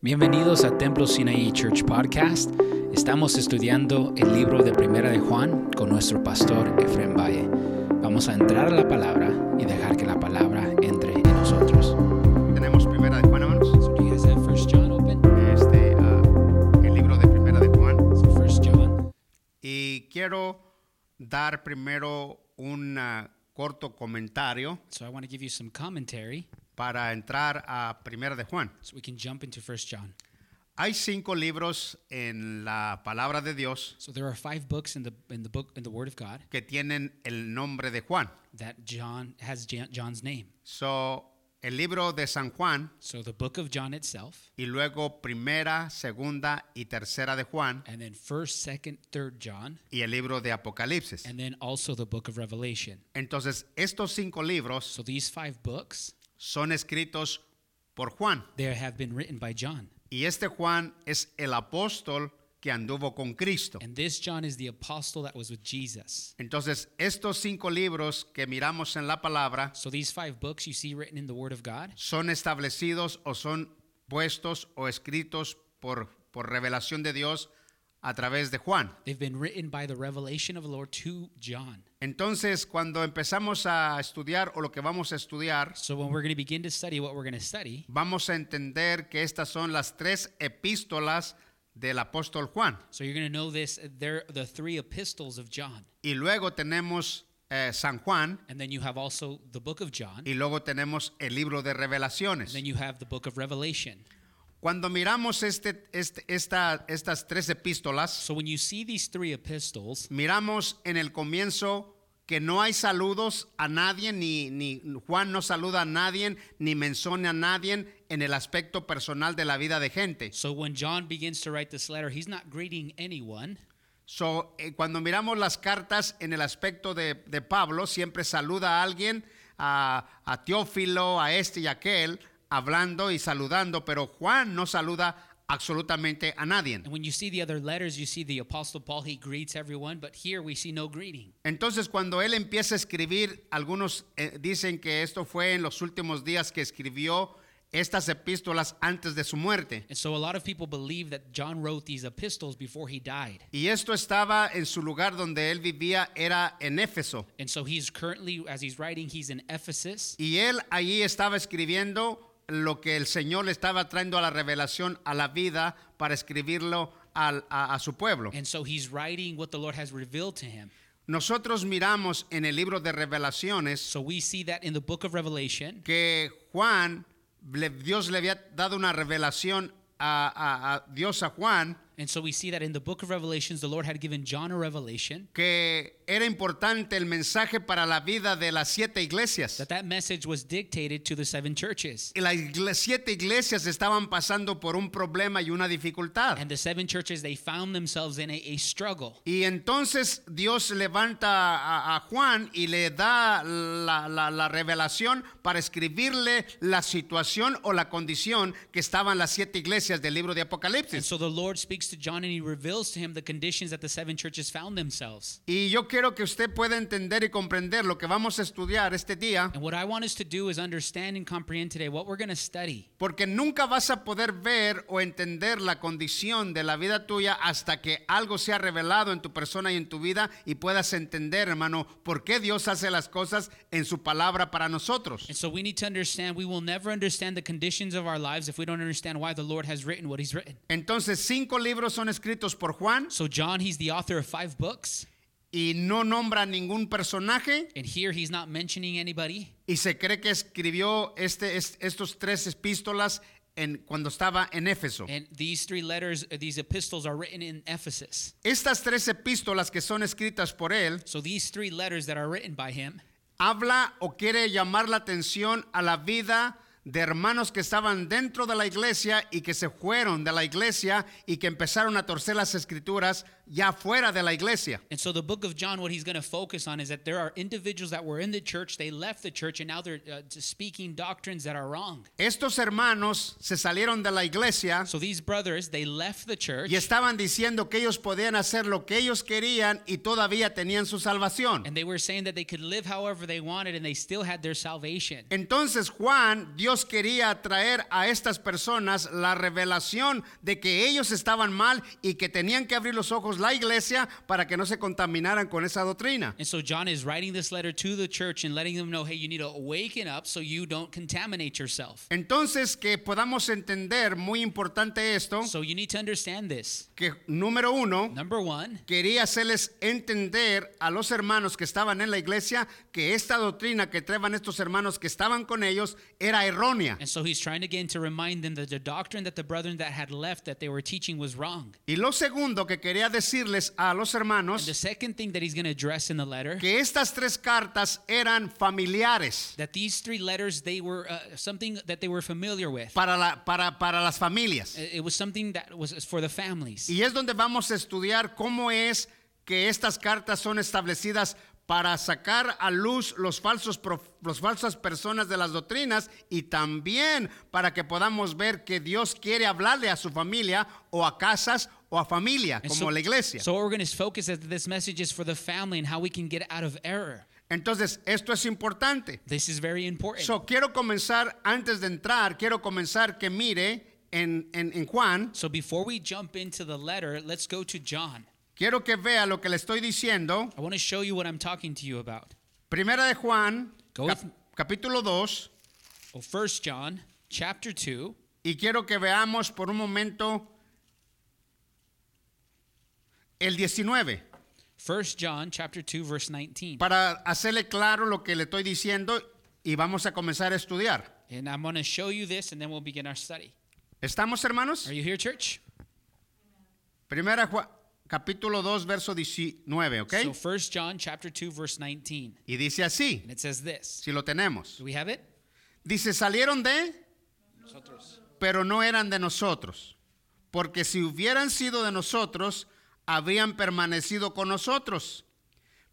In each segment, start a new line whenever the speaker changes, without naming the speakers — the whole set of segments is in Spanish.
Bienvenidos a Templo Sinaí Church Podcast. Estamos estudiando el libro de Primera de Juan con nuestro pastor Efrem Valle. Vamos a entrar a la palabra y dejar que la palabra entre en nosotros.
Tenemos Primera de Juan, hermanos.
So do you guys have 1 John open?
Este, ah, el libro de Primera de Juan.
So 1 John.
Y quiero dar primero un corto comentario
So I want to give you some commentary
para entrar a Primera de Juan.
so we can jump into 1 John.
Hay cinco libros en la palabra de Dios
So there are five books in the in the book in the Word of God
que tienen el nombre de Juan.
that John has Jan- John's name.
So, el libro de San Juan
So the book of John itself,
y luego Primera, Segunda y Tercera de Juan
and then first, second, third John,
y el libro de Apocalipsis.
and then also the book of Revelation.
Entonces, estos cinco libros
So these five books
son escritos por Juan.
they have been written by John.
Y este Juan es el apóstol que anduvo con Cristo.
And this John is the apostle that was with Jesus.
Entonces, estos cinco libros que miramos en la palabra
So these five books you see written in the Word of God,
son establecidos o son puestos o escritos por, por revelación de Dios a través de Juan.
they've been written by the revelation of the Lord to John.
Entonces, cuando empezamos a estudiar o lo que vamos a estudiar,
So when we're going to begin to study what we're going to study,
vamos a entender que estas son las tres epístolas del apóstol Juan.
so you're going to know this they're the three epistles of John.
Y luego tenemos eh, San Juan
And then you have also the book of John,
y luego tenemos el libro de
and then you have the book of Revelation.
Cuando miramos este, este- esta- estas tres epístolas,
So when you see these three epistles,
miramos en el comienzo que no hay saludos a nadie, ni, ni Juan no saluda a nadie, ni menciona a nadie en el aspecto personal de la vida de gente.
so when John begins to write this letter, he's not greeting anyone.
So, eh, cuando miramos las cartas en el aspecto de, de Pablo, siempre saluda a alguien, a, a Teófilo, a este y a aquel, hablando y saludando, pero Juan no saluda absolutamente a nadie.
And when you see the other letters, you see the Apostle Paul, he greets everyone, but here we see no greeting.
Entonces cuando él empieza a escribir, algunos eh, dicen que esto fue en los últimos días que escribió estas epístolas antes de su muerte.
And so a lot of people believe that John wrote these epistles before he died.
Y esto estaba en su lugar donde él vivía, era en Éfeso.
And so he's currently, as he's writing, he's in Ephesus.
Y él allí estaba escribiendo lo que el Señor le estaba trayendo a la revelación, a la vida, para escribirlo al- a, a su pueblo.
And so he's writing what the Lord has revealed to him.
Nosotros miramos en el libro de revelaciones
So we see that in the book of Revelation,
que Juan, Dios le había dado una revelación a, a- a Dios a Juan,
and so we see that in the book of Revelations, the Lord had given John a revelation
que era importante el mensaje para la vida de las siete iglesias.
that that message was dictated to the seven churches.
Y las siete iglesias estaban pasando por un problema y una dificultad.
And the seven churches, they found themselves in a, a struggle.
Y entonces Dios levanta a, a Juan y le da la, la- la revelación para escribirle la situación o la condición que estaban las siete iglesias del libro de
And
Apocalipsis.
so the Lord speaks to John and he reveals to him the conditions that the seven churches found themselves.
Y yo quiero que usted pueda entender y comprender lo que vamos a estudiar este día,
And what I want us to do is understand and comprehend today what we're going to study.
porque nunca vas a poder ver o entender la condición de la vida tuya hasta que algo sea revelado en tu persona y en tu vida y puedas entender, hermano, por qué Dios hace las cosas en su palabra para nosotros.
And so we need to understand we will never understand the conditions of our lives if we don't understand why the Lord has written what he's written.
Entonces, cinco libros son escritos por Juan
So John, he's the author of five books,
y no nombra ningún personaje
and here he's not mentioning anybody.
y se cree que escribió este, es- estos tres epístolas en, cuando estaba en Éfeso.
And these three letters, uh, these epistles are written in Ephesus.
Estas tres epístolas que son escritas por él
So these three letters that are written by him,
habla o quiere llamar la atención a la vida de hermanos que estaban dentro de la iglesia y que se fueron de la iglesia y que empezaron a torcer las escrituras ya fuera de la iglesia.
And so the book of John, what he's going to focus on is that there are individuals that were in the church, they left the church, and now they're uh, speaking doctrines that are wrong.
Estos hermanos se salieron de la iglesia
So these brothers, they left the church,
y estaban diciendo que ellos podían hacer lo que ellos querían y todavía tenían su salvación.
and they were saying that they could live however they wanted, and they still had their salvation.
Entonces Juan, Dios Dios quería traer a estas personas la revelación de que ellos estaban mal y que tenían que abrir los ojos la iglesia para que no se contaminaran con esa doctrina.
And so John is writing this letter to the church and letting them know, hey, you need to waken up so you don't contaminate yourself.
Entonces, que podamos entender, muy importante esto,
So you need to understand this.
que número uno,
Number one,
quería hacerles entender a los hermanos que estaban en la iglesia que esta doctrina que traían estos hermanos que estaban con ellos era errónea.
and so he's trying again to remind them that the doctrine that the brethren that had left that they were teaching was wrong.
Y lo segundo que quería decirles a los
the
hermanos,
second thing that he's going to address in the letter
que estas tres cartas eran familiares
that these three letters they were uh, something that they were familiar with.
para, la, para, para las familias.
It was something that was for the families.
Y es donde vamos a estudiar cómo es que estas cartas son establecidas para sacar a luz los falsos los falsas personas de las doctrinas y también para que podamos ver que Dios quiere hablarle a su familia o a casas o a familia
And
como
so,
la iglesia.
so what we're going to focus is that this message is for the family and how we can get out of error.
Entonces, esto es importante.
This is very important.
So, quiero comenzar, antes de entrar, quiero comenzar que mire en, en- en Juan,
So before we jump into the letter, let's go to John.
quiero que vea lo que le estoy diciendo.
I want to show you what I'm talking to you about.
Primera de Juan,
Go
cap- capítulo 2,
Well, First John, chapter 2,
y quiero que veamos por un momento el 19,
First John, chapter 2, verse 19.
para hacerle claro lo que le estoy diciendo y vamos a comenzar a estudiar.
And I'm going to show you this and then we'll begin our study.
¿Estamos, hermanos?
Are you here, church?
Primera Juan, capítulo 2, verso 19, ¿ok?
So First John, chapter 2, verse 19.
Y dice así,
And it says this.
si lo tenemos.
Do we have it?
Dice, salieron de,
Nosotros.
pero no eran de nosotros. Porque si hubieran sido de nosotros, habrían permanecido con nosotros.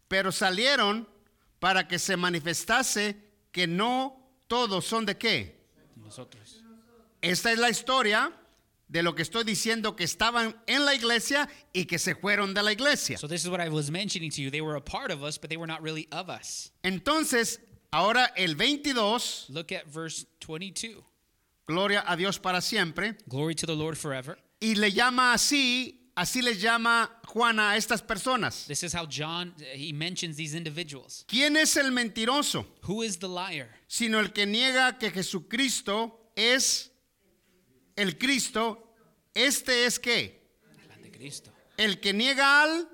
Pero salieron para que se manifestase que no todos son de qué.
Nosotros.
Esta es la historia de lo que estoy diciendo que estaban en la iglesia y que se fueron de la iglesia.
So this is what I was mentioning to you. They were a part of us, but they were not really of us.
Entonces, ahora el 22,
Look at verse 22.
gloria a Dios para siempre,
Glory to the Lord forever.
y le llama así, así les llama Juan a estas personas.
This is how John he mentions these individuals.
¿Quién es el mentiroso?
Who is the liar?
Sino el que niega que Jesucristo es el Cristo. Este es qué?
El anticristo.
El que niega al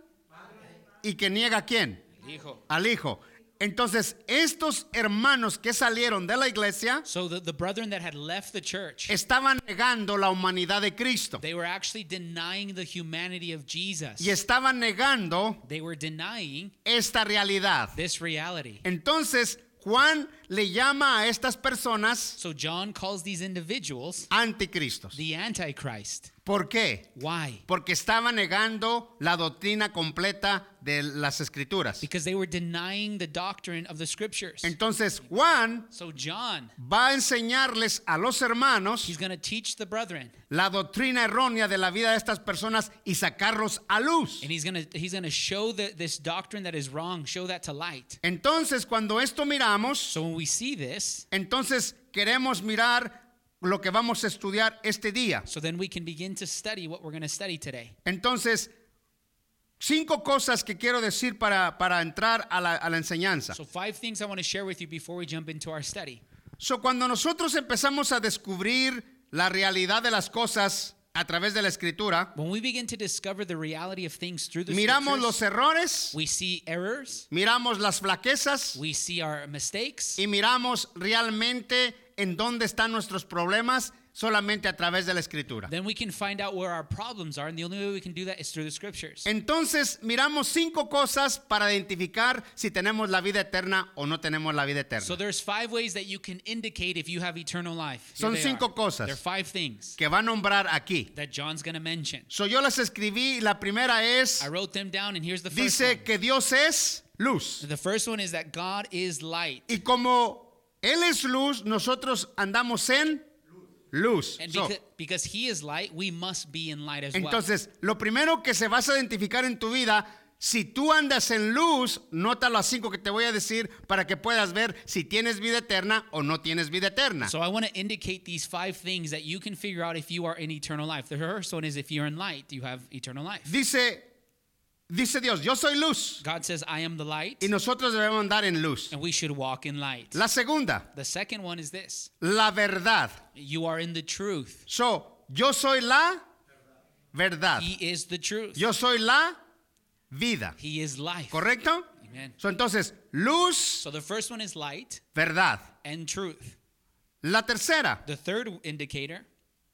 y que niega a quién?
El hijo.
Al Hijo. Entonces, estos hermanos que salieron de la iglesia
So the, the brethren that had left the church,
estaban negando la humanidad de Cristo
they were actually denying the humanity of Jesus.
y estaban negando
They were denying
esta realidad.
this reality.
Entonces, Juan le llama a estas personas
So John calls these individuals
anticristos.
the Antichrist.
¿Por qué?
Why?
Porque estaba negando la doctrina completa de las escrituras.
Because they were denying the doctrine of the scriptures.
Entonces Juan
So John,
va a enseñarles a los hermanos
he's teach the brethren
la doctrina errónea de la vida de estas personas y sacarlos a luz.
and he's to he's to show the, this doctrine that is wrong, show that to light.
Entonces cuando esto miramos,
So when we see this,
entonces queremos mirar lo que vamos a estudiar este día.
so then we can begin to study what we're going to study today.
Entonces, cinco cosas que quiero decir para, para entrar a la, a la enseñanza.
So five things I want to share with you before we jump into our study.
So, cuando nosotros empezamos a descubrir la realidad de las cosas a través de la escritura,
When we begin to discover the reality of things through the
miramos los errores,
we see errors,
miramos las flaquezas
we see our mistakes,
y miramos realmente en dónde están nuestros problemas solamente a través de la escritura.
then we can find out where our problems are, and the only way we can do that is through the scriptures.
Entonces, miramos cinco cosas para identificar si tenemos la vida eterna o no tenemos la vida eterna.
So there's five ways that you can indicate if you have eternal life. Here
Son cinco
are.
cosas.
There are five things
que va a nombrar aquí.
that John's going to mention.
So yo las escribí la primera es,
I wrote them down, and here's the first
dice
one.
que Dios es luz.
The first one is that God is light.
Y como Él es luz, nosotros andamos en luz.
And
So,
because, because He is light, we must be in light as well.
entonces, lo primero que se vas a identificar en tu vida, si tú andas en luz, nota las cinco que te voy a decir para que puedas ver si tienes vida eterna o no tienes vida eterna.
So I want to indicate these five things that you can figure out if you are in eternal life. The first one is if you're in light, you have eternal life.
Dice, dice Dios, yo soy luz
God says, I am the light,
y nosotros debemos andar en luz.
and we should walk in light.
La segunda,
The second one is this
la verdad.
you are in the truth.
So, yo soy la verdad.
He is the truth.
Yo soy la vida.
He is life.
¿Correcto?
Amen.
So, entonces, luz,
So the first one is light
verdad.
and truth.
La tercera,
The third indicator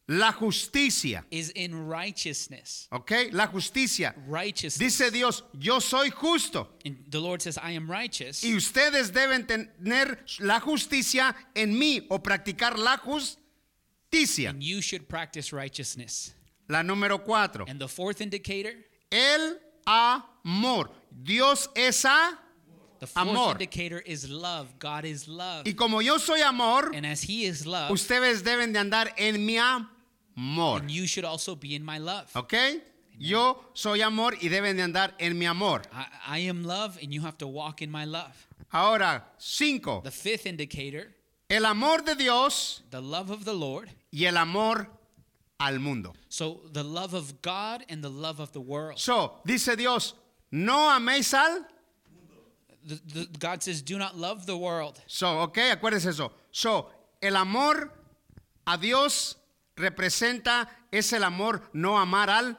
la justicia.
is in righteousness.
¿Ok? La justicia.
Righteousness.
Dice Dios, yo soy justo.
And the Lord says, I am righteous.
Y ustedes deben tener la justicia en mí o practicar la justicia.
And you should practice righteousness.
La número cuatro,
And the fourth indicator,
el amor. Dios es a.
the fourth
Amor.
indicator is love. God is love.
Y como yo soy amor,
And as He is love,
ustedes deben de andar en mi amor.
And you should also be in my love.
¿Ok? Yo soy amor y deben de andar en mi amor.
I, I am love, and you have to walk in my love.
Ahora, cinco.
The fifth indicator,
El amor de Dios
the love of the Lord.
y el amor al mundo.
So the love of God and the love of the world.
So, dice Dios, no améis al.
The, the, God says, do not love the world.
So, ok, acuérdense eso. So, el amor a Dios representa, es el amor no amar al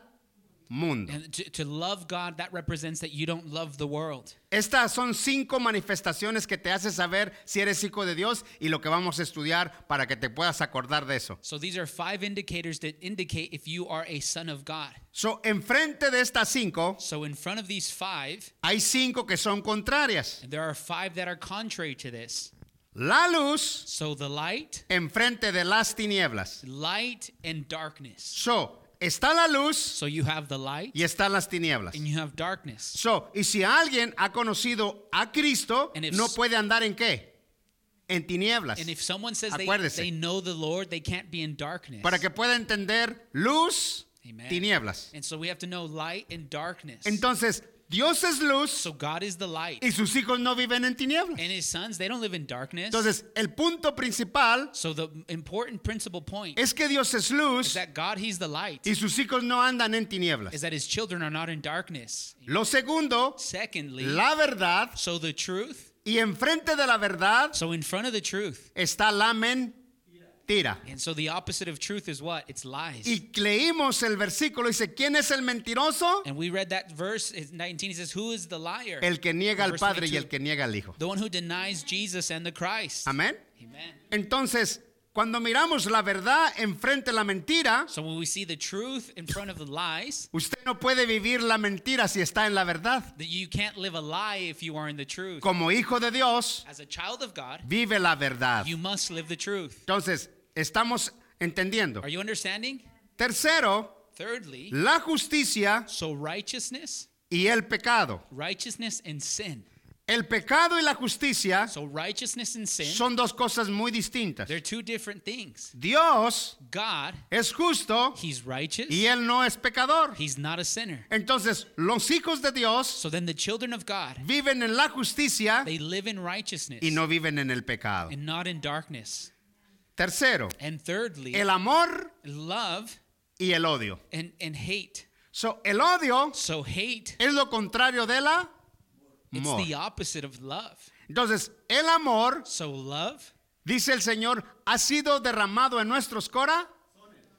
mundo.
And to, to love God, that represents that you don't love the world.
Estas son cinco manifestaciones que te hace saber si eres hijo de Dios y lo que vamos a estudiar para que te puedas acordar de eso.
So these are five indicators that indicate if you are a son of God.
So, enfrente de estas cinco,
So in front of these five,
hay cinco que son contrarias.
there are five that are contrary to this.
La luz
So the light,
enfrente de las tinieblas.
light and darkness.
So, está la luz
So you have the light
y están las tinieblas.
and you have darkness.
So, y si alguien ha conocido a Cristo,
And if
no puede andar en qué? En tinieblas.
And if someone says they,
Acuérdese.
they know the Lord, they can't be in darkness.
Para que pueda entender luz,
Amen.
tinieblas.
And so we have to know light and darkness.
Entonces, Dios es luz
so God is the light.
y sus hijos no viven en tinieblas.
And his sons, they don't live in darkness.
Entonces, el punto principal
so the important principal point
es que Dios es
is
luz
that God, he's the light.
y sus hijos no andan en tinieblas.
is that his children are not in darkness.
Lo segundo,
Secondly,
la verdad
so the truth,
y enfrente de la verdad
so in front of the truth.
está la mentira.
And so the opposite of truth is what? It's lies.
Y leímos el versículo, dice, ¿quién es el mentiroso?
and we read that verse in 19. He says, Who is the liar?
El que niega al Padre y
22.
el que niega al Hijo.
the one who denies Jesus and the Christ.
Amén.
Amen.
Entonces, cuando miramos la verdad enfrente de la mentira,
So when we see the truth in front of the lies,
usted no puede vivir la mentira si está en la verdad.
you can't live a lie if you are in the truth.
Como hijo de Dios,
As a child of God,
vive la verdad.
you must live the truth.
Entonces, estamos entendiendo.
Are you understanding?
Tercero,
Thirdly,
la justicia
so righteousness,
y el pecado.
righteousness and sin.
El pecado y la justicia
So righteousness and sin,
son dos cosas muy distintas.
they're two different things.
Dios
God,
es justo
he's righteous.
y él no es pecador.
He's not a sinner.
Entonces, los hijos de Dios
So then the children of God,
viven en la justicia
they live in righteousness
y no viven en el pecado.
and not in darkness.
Tercero,
And thirdly,
el amor
love
y el odio.
and, and hate.
So, el odio
So hate,
es lo contrario de la
it's
amor.
the opposite of love.
Entonces, el amor,
So love,
dice el Señor, ha sido derramado en nuestros
that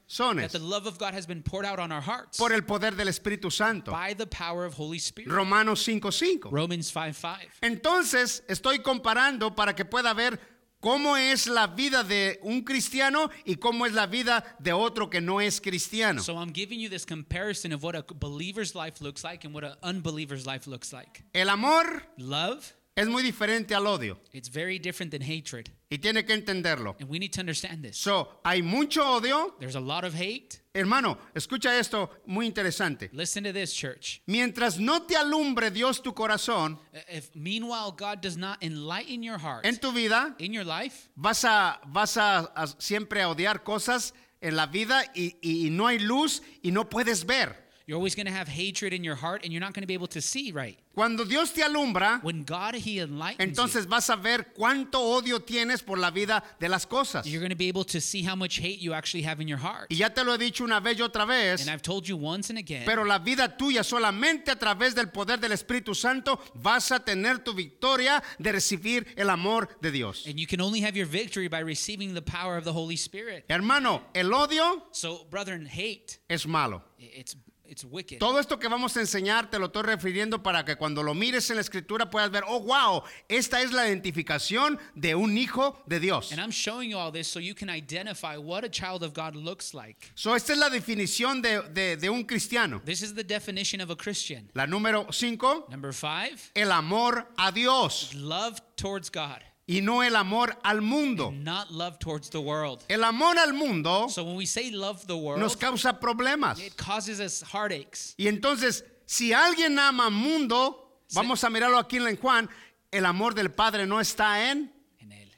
corazones
the love of God has been poured out on our hearts
por el poder del Espíritu Santo.
by the power of Holy Spirit.
Romanos 5:5.
Romans 5 5.
Entonces, estoy comparando para que pueda ver cómo es la vida de un cristiano y cómo es la vida de otro que no es cristiano.
So I'm giving you this comparison of what a believer's life looks like and what an unbeliever's life looks like.
El amor
Love,
es muy diferente al odio
it's very different than hatred.
y tiene que entenderlo.
And we need to understand this.
So, hay mucho odio.
There's a lot of hate.
Hermano, escucha esto muy interesante.
Listen to this, church.
Mientras no te alumbre Dios tu corazón
If meanwhile God does not enlighten your heart
en tu vida,
in your life,
vas a, vas a, a siempre a odiar cosas en la vida y, y no hay luz y no puedes ver.
You're always going to have hatred in your heart and you're not going to be able to see right.
Cuando Dios te alumbra,
When God, He enlightens
entonces vas a ver cuánto odio tienes por la vida de las cosas.
you, you're going to be able to see how much hate you actually have in your heart.
Y ya te lo he dicho una vez y otra vez,
And I've told you once and again,
pero la vida tuya solamente a través del poder del Espíritu Santo vas a tener tu victoria de recibir el amor de Dios.
and you can only have your victory by receiving the power of the Holy Spirit.
Hermano, el odio
So, brethren, hate,
es malo.
it's, it's wicked.
Todo esto que vamos a enseñar te lo estoy refiriendo para que cuando lo mires en la escritura puedas ver, oh wow, esta es la identificación de un hijo de Dios.
And I'm showing you all this so you can identify what a child of God looks like.
So, esta es la definición de, de- de un cristiano.
This is the definition of a Christian.
La número 5,
Number five,
el amor a Dios
love towards God,
y no el amor al mundo.
not love towards the world.
El amor al mundo
So when we say love the
nos
world,
causa problemas.
it causes us heartaches.
Y entonces, si alguien ama al mundo, vamos a mirarlo aquí en Juan, el amor del Padre no está en.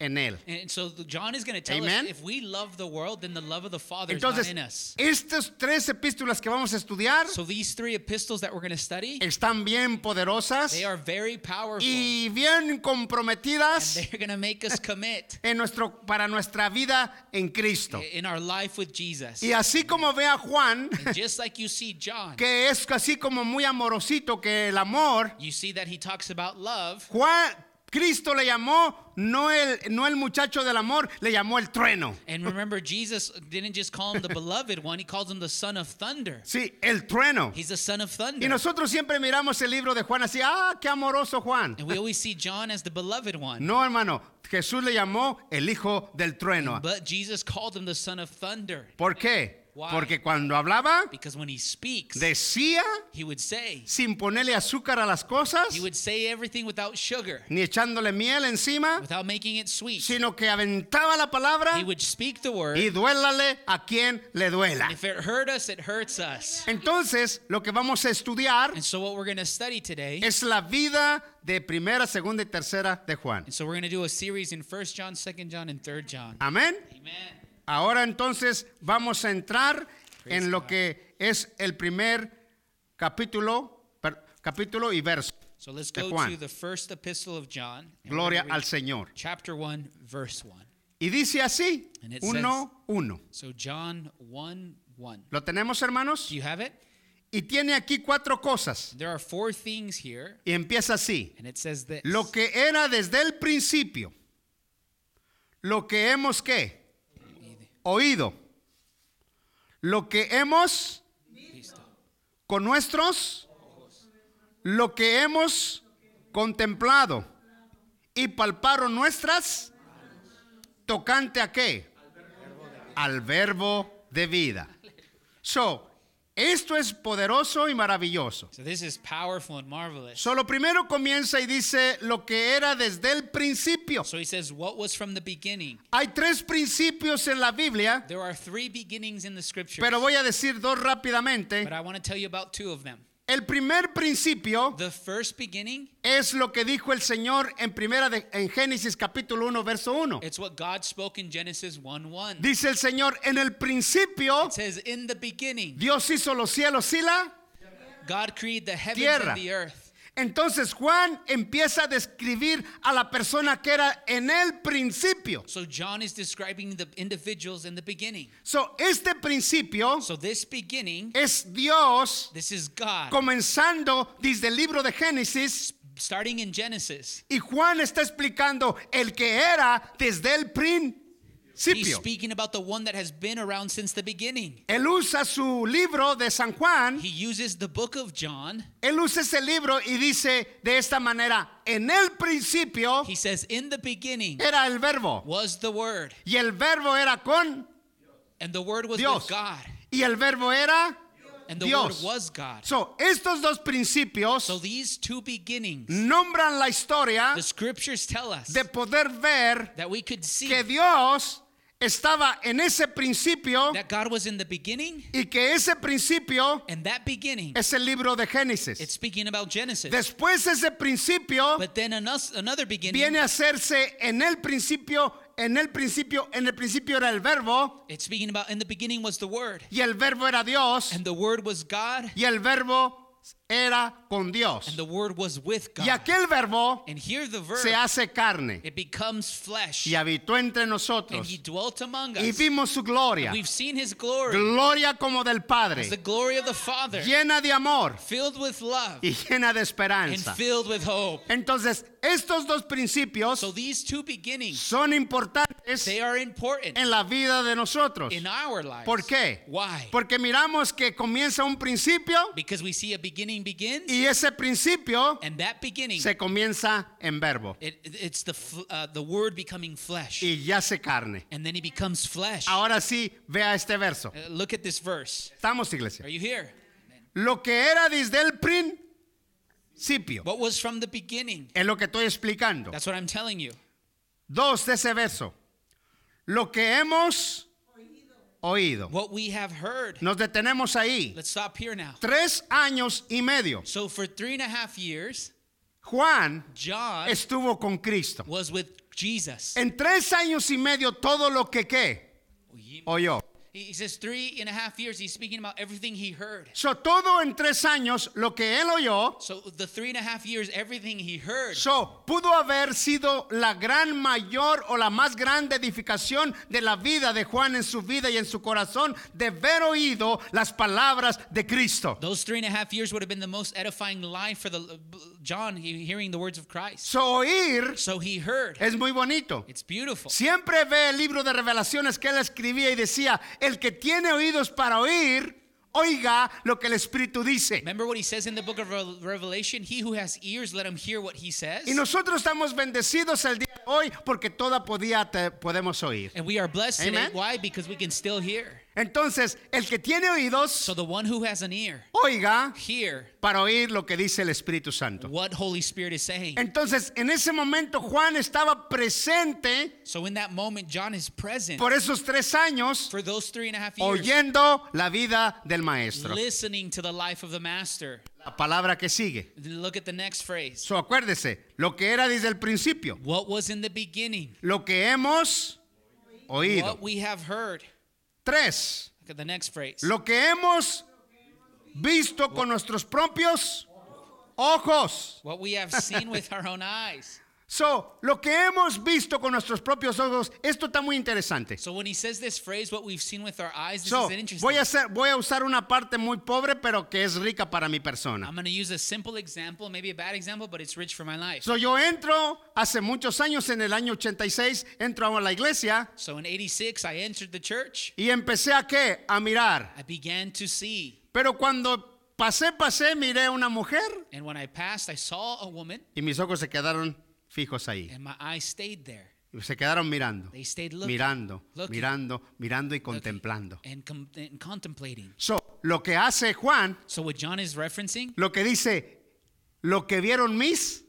En él.
And so the- John is going to tell
Amen.
us if we love the world, then the love of the Father is
Entonces,
not in us.
estas tres epístolas que vamos a estudiar
So these three epistles that we're going to study,
están bien poderosas
they are very powerful.
y bien
And
comprometidas
they're going to make us commit
en nuestro, para nuestra vida en Cristo.
in our life with Jesus.
Y así como ve a Juan,
And just like you see John,
que es así como muy amorosito, que el amor,
you see that he talks about love.
Juan, Cristo le llamó no el, no el muchacho del amor, le llamó el trueno.
And remember, Jesus didn't just call him the beloved one, he calls him the son of thunder.
Sí, el trueno.
He's the son of
Y
thunder.
nosotros siempre miramos el libro de Juan así, ah, qué amoroso Juan.
And we always see John as the beloved one.
No, hermano, Jesús le llamó el hijo del trueno.
But Jesus called him the son of thunder.
¿Por qué?
Why?
Porque cuando hablaba,
Because when he speaks,
decía
he would say,
sin ponerle azúcar a las cosas,
he would say everything without sugar,
ni echándole miel encima,
without making it sweet.
sino que aventaba la palabra
He would speak the word.
y duélale a quien le duela.
If it hurt us, it hurts us.
Entonces, lo que vamos a estudiar
And so what we're going to study today,
es la vida de primera, segunda y tercera de Juan.
and so we're going to do a series in 1 John, 2 John, and 3 John.
Amén.
Amen.
Ahora entonces vamos a entrar en lo que es el primer capítulo, per- capítulo y verso.
So let's
de
go
Juan.
to the first epistle of John.
Gloria al Señor.
Chapter 1, verse 1.
Y dice así,
And it
uno, uno.
So John 1, 1.
¿Lo tenemos, hermanos?
Do you have it?
Y tiene aquí cuatro cosas.
There are four things here,
Y empieza así.
and it says this.
Lo que era desde el principio. Lo que hemos qué? Oído. Lo que hemos
Listo.
con nuestros. Lo que hemos contemplado. Y palparon nuestras. Tocante a qué? Al verbo de vida. Esto es poderoso y maravilloso.
So this is powerful and marvelous.
Solo primero comienza y dice lo que era desde el principio.
So he says, What was from the beginning?
Hay tres principios en la Biblia,
There are three beginnings in the scriptures,
pero voy a decir dos rápidamente.
but I want to tell you about two of them.
El primer principio
The first beginning,
es lo que dijo el Señor en primera de, en Génesis capítulo 1 verso 1.
it's what God spoke in Genesis 1 1.
Dice el Señor, en el principio
It says, In the beginning,
Dios hizo los cielos y la
God created the heavens
Tierra.
and the earth.
Entonces Juan empieza a describir a la persona que era en el principio.
So John is describing the individuals in the beginning.
So, este principio
So this beginning,
es Dios
this is God.
comenzando desde el libro de Génesis
Starting in Genesis,
y Juan está explicando el que era desde el
he's
principio.
speaking about the one that has been around since the beginning.
Él usa su libro de San Juan,
He uses the book of John.
él usa ese libro y dice de esta manera, en el principio
He says, In the beginning
era el verbo
was the Word,
y el verbo era con
and the Word was
Dios
with God,
y el verbo era
and the
Dios.
Word was God.
So, estos dos
So these two beginnings,
nombran la historia
the scriptures tell us
de poder ver
that we could see
que Dios estaba en ese principio
that God was in the beginning,
y que ese principio
and that beginning,
es el libro de
it's
Génesis.
speaking about Genesis.
Después ese principio
But then ano- another beginning,
viene a hacerse en el principio en el principio, en el principio era el verbo
It's speaking about in the beginning was the Word,
y el verbo era Dios
and the Word was God,
y el verbo era con Dios.
and the Word was with God.
Y aquel verbo
And here the verb,
se hace carne
it becomes flesh,
y habitó entre
and
nosotros
He dwelt among
y
us.
vimos su gloria,
We've seen His glory,
gloria como del Padre,
as the glory of the Father,
llena de amor
filled with love
y llena de
and
esperanza.
filled with hope.
Entonces, estos dos principios
So these two beginnings,
son importantes
they are important
en la vida de nosotros.
in our lives.
¿Por qué?
Why?
Porque miramos que comienza un principio
Because we see a beginning begins,
y ese principio
and that beginning,
se comienza en verbo
it, it's the uh, the Word becoming flesh,
y ya se carne.
and then He becomes flesh.
Ahora sí, vea este verso.
Uh, look at this verse.
Estamos, iglesia.
Are you here?
Lo que era desde el principio
What was from the beginning?
es lo que estoy explicando.
That's what I'm telling you.
Dos de ese verso. Lo que hemos oído.
What we have heard.
Nos detenemos ahí.
Let's stop here now.
Tres años y medio.
So for three and a half years,
Juan
John
estuvo con Cristo.
was with Jesus.
En tres años y medio todo lo que qué oyó.
He says three and a half years. He's speaking about everything he heard.
So, todo en tres años lo que él oyó,
So the three and a half years, everything he heard.
so, pudo haber sido la gran mayor o la más grande edificación de la vida de Juan en su vida y en su corazón de haber oído las palabras de Cristo.
Those three and a half years would have been the most edifying life for the uh, John he- hearing the words of Christ.
So, oír
So he heard.
es muy bonito.
It's beautiful.
Siempre ve el libro de revelaciones que él escribía y decía, el que tiene oídos para oír, oiga lo que el Espíritu dice.
Remember what he says in the book of Re- Revelation? He who has ears, let him hear what he says.
Y nosotros estamos bendecidos el día de hoy porque toda podía te- podemos oír.
And we are blessed today.
Amen.
Why? Because we can still hear.
Entonces, el que tiene oídos,
So the one who has an ear,
oiga
hear
para oír lo que dice el Espíritu Santo.
what Holy Spirit is saying.
Entonces, en ese momento Juan estaba presente
So in that moment, John is present
por esos tres años
for those three and a half years,
oyendo la vida del maestro.
listening to the life of the Master.
La palabra que sigue.
Look at the next phrase.
So, acuérdese, lo que era desde el principio,
What was in the beginning?
lo que hemos oído.
What we have heard.
Tres,
Look at the next phrase.
lo que hemos visto con nuestros propios ojos.
What we have seen with our own eyes.
So, lo que hemos visto con nuestros propios ojos, esto está muy interesante.
So when he says this phrase, what we've seen with our eyes, this
So,
is interesting.
voy a hacer, voy a usar una parte muy pobre, pero que es rica para mi persona.
I'm going to use a simple example, maybe a bad example, but it's rich for my life.
So, yo entro hace muchos años, en el año 86, entro a la iglesia
So in 86, I entered the church.
y empecé a qué? A mirar.
I began to see.
Pero cuando pasé, pasé, miré a una mujer
And when I passed, I saw a woman,
y mis ojos se quedaron fijos ahí.
and my eyes stayed there.
Se quedaron mirando,
They stayed looking,
mirando,
looking,
mirando, mirando y contemplando.
and, com- and contemplating.
So, lo que hace Juan,
So what John is referencing,
lo que dice, lo que vieron mis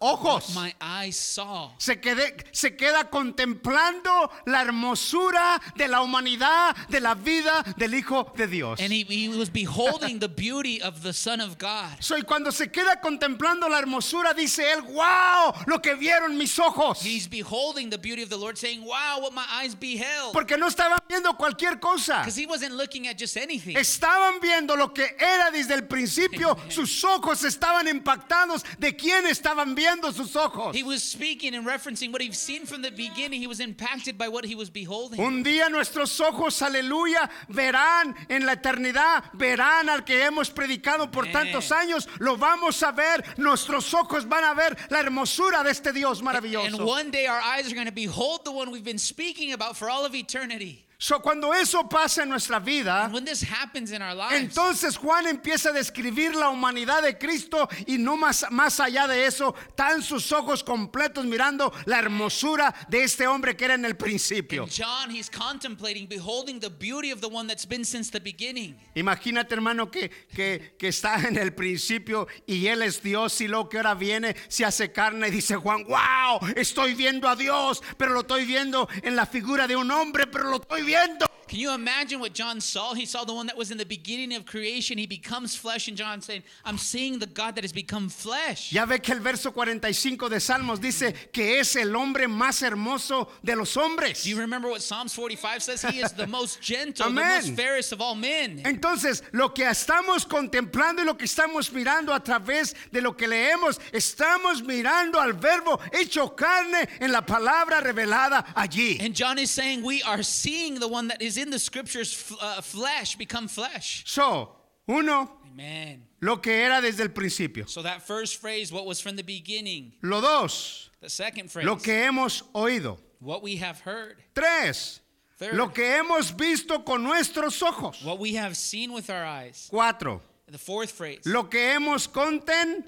ojos.
my eyes saw.
Se, quede- se queda contemplando la hermosura de la humanidad, de la vida del Hijo de Dios.
And he, he was beholding the beauty of the Son of God.
So, y cuando se queda contemplando la hermosura, dice él, wow, lo que vieron mis ojos.
He's beholding the beauty of the Lord, saying, Wow, what my eyes beheld.
Porque no estaban viendo cualquier cosa.
Because he wasn't looking at just anything.
Estaban viendo lo que era desde el principio. Sus ojos estaban impactados de quién estaban viendo sus ojos.
He was speaking and referencing what he'd seen from the beginning. He was impacted by what he was beholding.
Un día nuestros ojos, aleluya, verán en la eternidad, verán al que hemos predicado por tantos años, lo vamos a ver, nuestros ojos van a ver la hermosura de este Dios
And
maravilloso.
one day our eyes are going to behold the one we've been speaking about for all of eternity.
So, cuando eso pasa en nuestra vida,
when this happens in our lives,
entonces Juan empieza a describir la humanidad de Cristo y no más, más allá de eso, están sus ojos completos mirando la hermosura de este hombre que era en el principio.
in John, he's contemplating, beholding the beauty of the one that's been since the beginning.
Imagínate, hermano, que, que, que está en el principio y Él es Dios y lo que ahora viene se hace carne y dice Juan, wow, estoy viendo a Dios, pero lo estoy viendo en la figura de un hombre, pero lo estoy viendo
Can you imagine what John saw? He saw the one that was in the beginning of creation. He becomes flesh, and John saying, I'm seeing the God that has become flesh.
Ya ve que el verso 45 de Salmos dice que es el hombre más hermoso de los hombres.
Do you remember what Psalms 45 says? He is the most gentle, the most fairest of all men.
Entonces, lo que estamos contemplando y lo que estamos mirando a través de lo que leemos, estamos mirando al verbo hecho carne en la palabra revelada allí.
And John is saying we are seeing the one that is in the scriptures, uh, flesh, become flesh.
So, uno,
Amen.
lo que era desde el principio.
So that first phrase, what was from the beginning.
Lo dos,
The second phrase,
lo que hemos oído.
what we have heard.
Tres,
Third.
lo que hemos visto con nuestros ojos.
What we have seen with our eyes.
Cuatro,
The fourth phrase.
lo que hemos contemplado.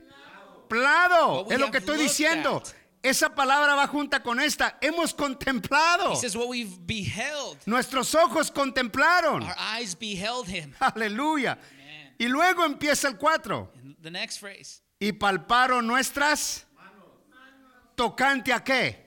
Es lo que estoy diciendo.
at.
Esa palabra va junta con esta. Hemos contemplado.
He says what we've beheld.
Nuestros ojos contemplaron.
Our eyes beheld him.
Aleluya. Y luego empieza el cuatro.
And the next phrase.
Y palparon nuestras tocante a qué?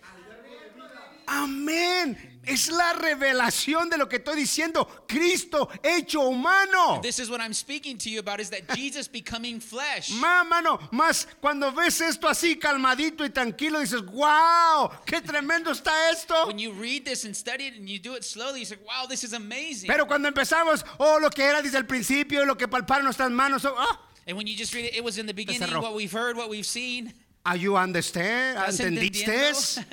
Amén. Es la revelación de lo que estoy diciendo. Cristo hecho humano.
This is what I'm speaking to you about is that Jesus becoming flesh.
Má, mano, más cuando ves esto así calmadito y tranquilo, dices, wow, qué tremendo está esto.
When you read this and study it and you do it slowly, you say, wow, this is amazing.
Pero cuando empezamos, oh, lo que era desde el principio, lo que palparon nuestras manos, oh, ah,
And when you just read it, it was in the beginning, what we've heard, what we've seen.
Are you understand?
¿Estás
¿Entendiste?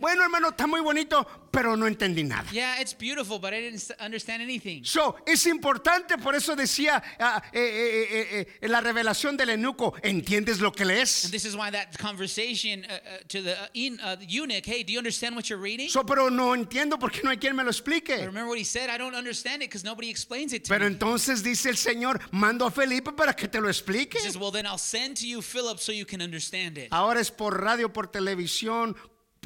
bueno, hermano, está muy bonito, pero no entendí nada.
Yeah, it's beautiful, but I didn't understand anything.
So, es importante, por eso decía ah, eh, eh, eh, la revelación del eunuco, ¿entiendes lo que
And
lees?
this is why that conversation uh, uh, to the, uh, in, uh, the eunuch, hey, do you understand what you're reading?
So, pero no entiendo porque no hay quien me lo
But
explique.
remember what he said? I don't understand it because nobody explains it to
Pero
me.
entonces dice el Señor, mando a Felipe para que te lo explique.
He says, well, then I'll send to you Philip so you can understand it.
Ahora es por radio, por televisión,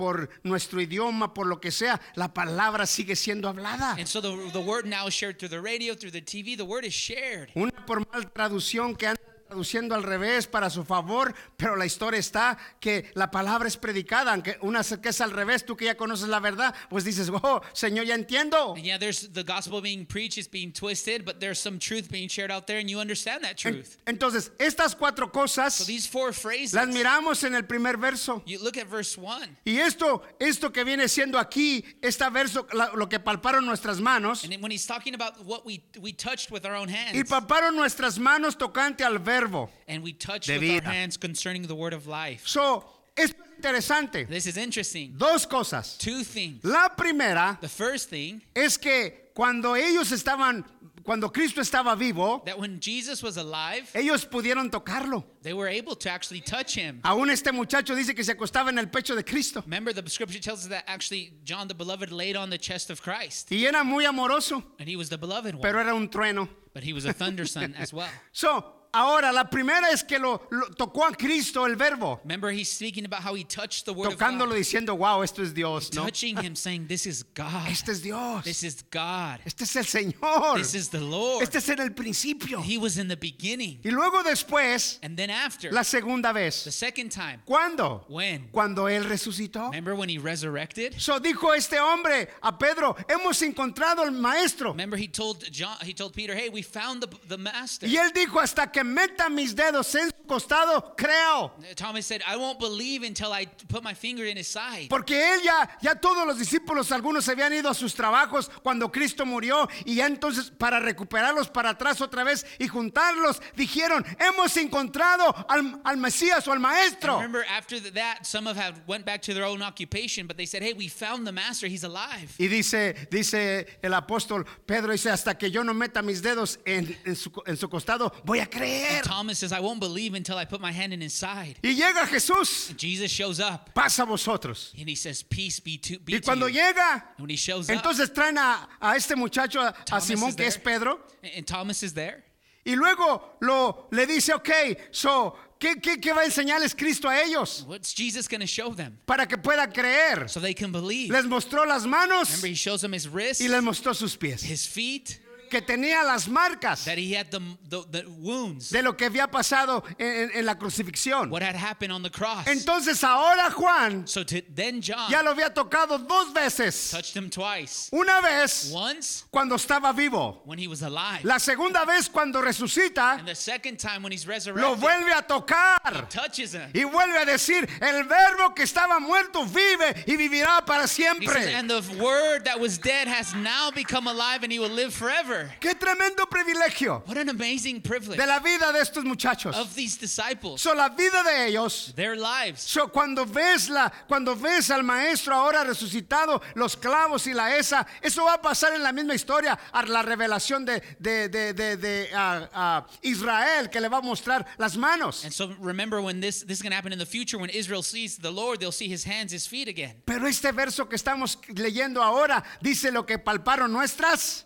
por nuestro idioma, por lo que sea, la palabra sigue siendo hablada.
And so the, the word now is shared through the radio, through the TV. The word is shared.
Una por mal traducción que anda traduciendo al revés para su favor, pero la historia está que la palabra es predicada, aunque una que es al revés, tú que ya conoces la verdad, pues dices, oh, Señor, ya entiendo.
And yeah, there's the gospel being preached, it's being twisted, but there's some truth being shared out there, and you understand that
En-
truth.
Entonces, estas cuatro
So
cosas
these four phrases,
las miramos en el primer verso.
you look at verse 1,
Y esto, esto que viene siendo aquí, este verso, la- lo que palparon nuestras manos,
and then when he's talking about what we, we touched with our own
y palparon nuestras manos tocante al verbo.
and we touched
De
with our hands concerning the word of life.
So, es interesante.
This is interesting.
Dos cosas.
Two things.
La primera
The first thing,
es que cuando ellos estaban, cuando Cristo estaba vivo,
that when Jesus was alive,
ellos pudieron tocarlo.
they were able to actually touch him.
Aún este muchacho dice que se acostaba en el pecho de Cristo.
Remember, the scripture tells us that actually John the Beloved laid on the chest of Christ,
Y era muy amoroso,
and he was the beloved one,
pero era un trueno.
but he was a thunder son as well.
So, ahora la primera es que lo, lo tocó a Cristo el verbo,
Remember, he's speaking about how he touched the word
tocándolo
of God,
diciendo, wow, esto es Dios, ¿no?
touching him, saying, "This is God.
Este es Dios.
This is God.
Este es el Señor.
This is the Lord."
Este es en el principio.
He was in the beginning,
Y luego después,
and then after
la segunda
the
vez.
second time,
¿Cuándo?
when?
Cuando Él resucitó.
Remember when he resurrected?
So dijo este hombre a Pedro, hemos encontrado al maestro.
Remember he told John, he told Peter, "Hey, we found the the master."
Y él dijo, hasta que meta mis dedos en su costado, creo.
Thomas said, "I won't believe until I put my finger in his side."
Porque él ya, ya todos los discípulos, algunos se habían ido a sus trabajos cuando Cristo murió. Y ya entonces para recuperarlos para atrás otra vez y juntarlos, dijeron, hemos encontrado al, al Mesías o al
And
maestro.
remember, after th- that, some of have went back to their own occupation, but they said, "Hey, we found the master. He's alive."
Y dice, dice el apóstol Pedro, dice, hasta que yo no meta mis dedos en, en su, en su costado, voy a creer.
And Thomas says, "I won't believe until I put my hand in his side."
Y llega Jesús,
And Jesus shows up,
pasa a vosotros.
and he says, "Peace be to be
Y
to
cuando
you."
llega,
And when he shows up,
entonces traen a, a este muchacho, a, a Simón,
is
que es. Pedro,
and and Thomas is there.
y luego lo, le dice, ok, so, ¿qué, qué, qué va a enseñarles Cristo a ellos?
What's Jesus going to show them
Para que puedan creer.
so they can believe?
Les mostró las manos
Remember, he shows them his wrists,
y les mostró sus pies.
his feet,
que tenía las marcas
that he had the, the, the wounds,
de lo que había pasado en, la crucifixión.
what had happened on the cross.
Entonces ahora Juan
so to, then John
ya lo había tocado dos veces.
touched him twice.
Una vez
Once
cuando estaba vivo.
when he was alive,
La segunda vez cuando resucita,
and the second time when he's
lo
resurrected,
vuelve a tocar.
touches him.
Y vuelve a decir, el verbo que estaba muerto vive y vivirá para
He says,
siempre.
and the word that was dead has now become alive and he will live forever.
Qué tremendo privilegio
What an amazing privilege
de la vida de estos muchachos.
of these disciples,
So, la vida de ellos.
their lives.
So, cuando ves la, cuando ves al maestro ahora resucitado, los clavos y la esa, eso va a pasar en la misma historia a la revelación de, de, de, de- de, ah, ah, Israel que le va a mostrar las manos.
And so remember when this this is going to happen in the future when Israel sees the Lord, they'll see his hands, his feet again.
Pero este verso que estamos leyendo ahora dice lo que palparon nuestras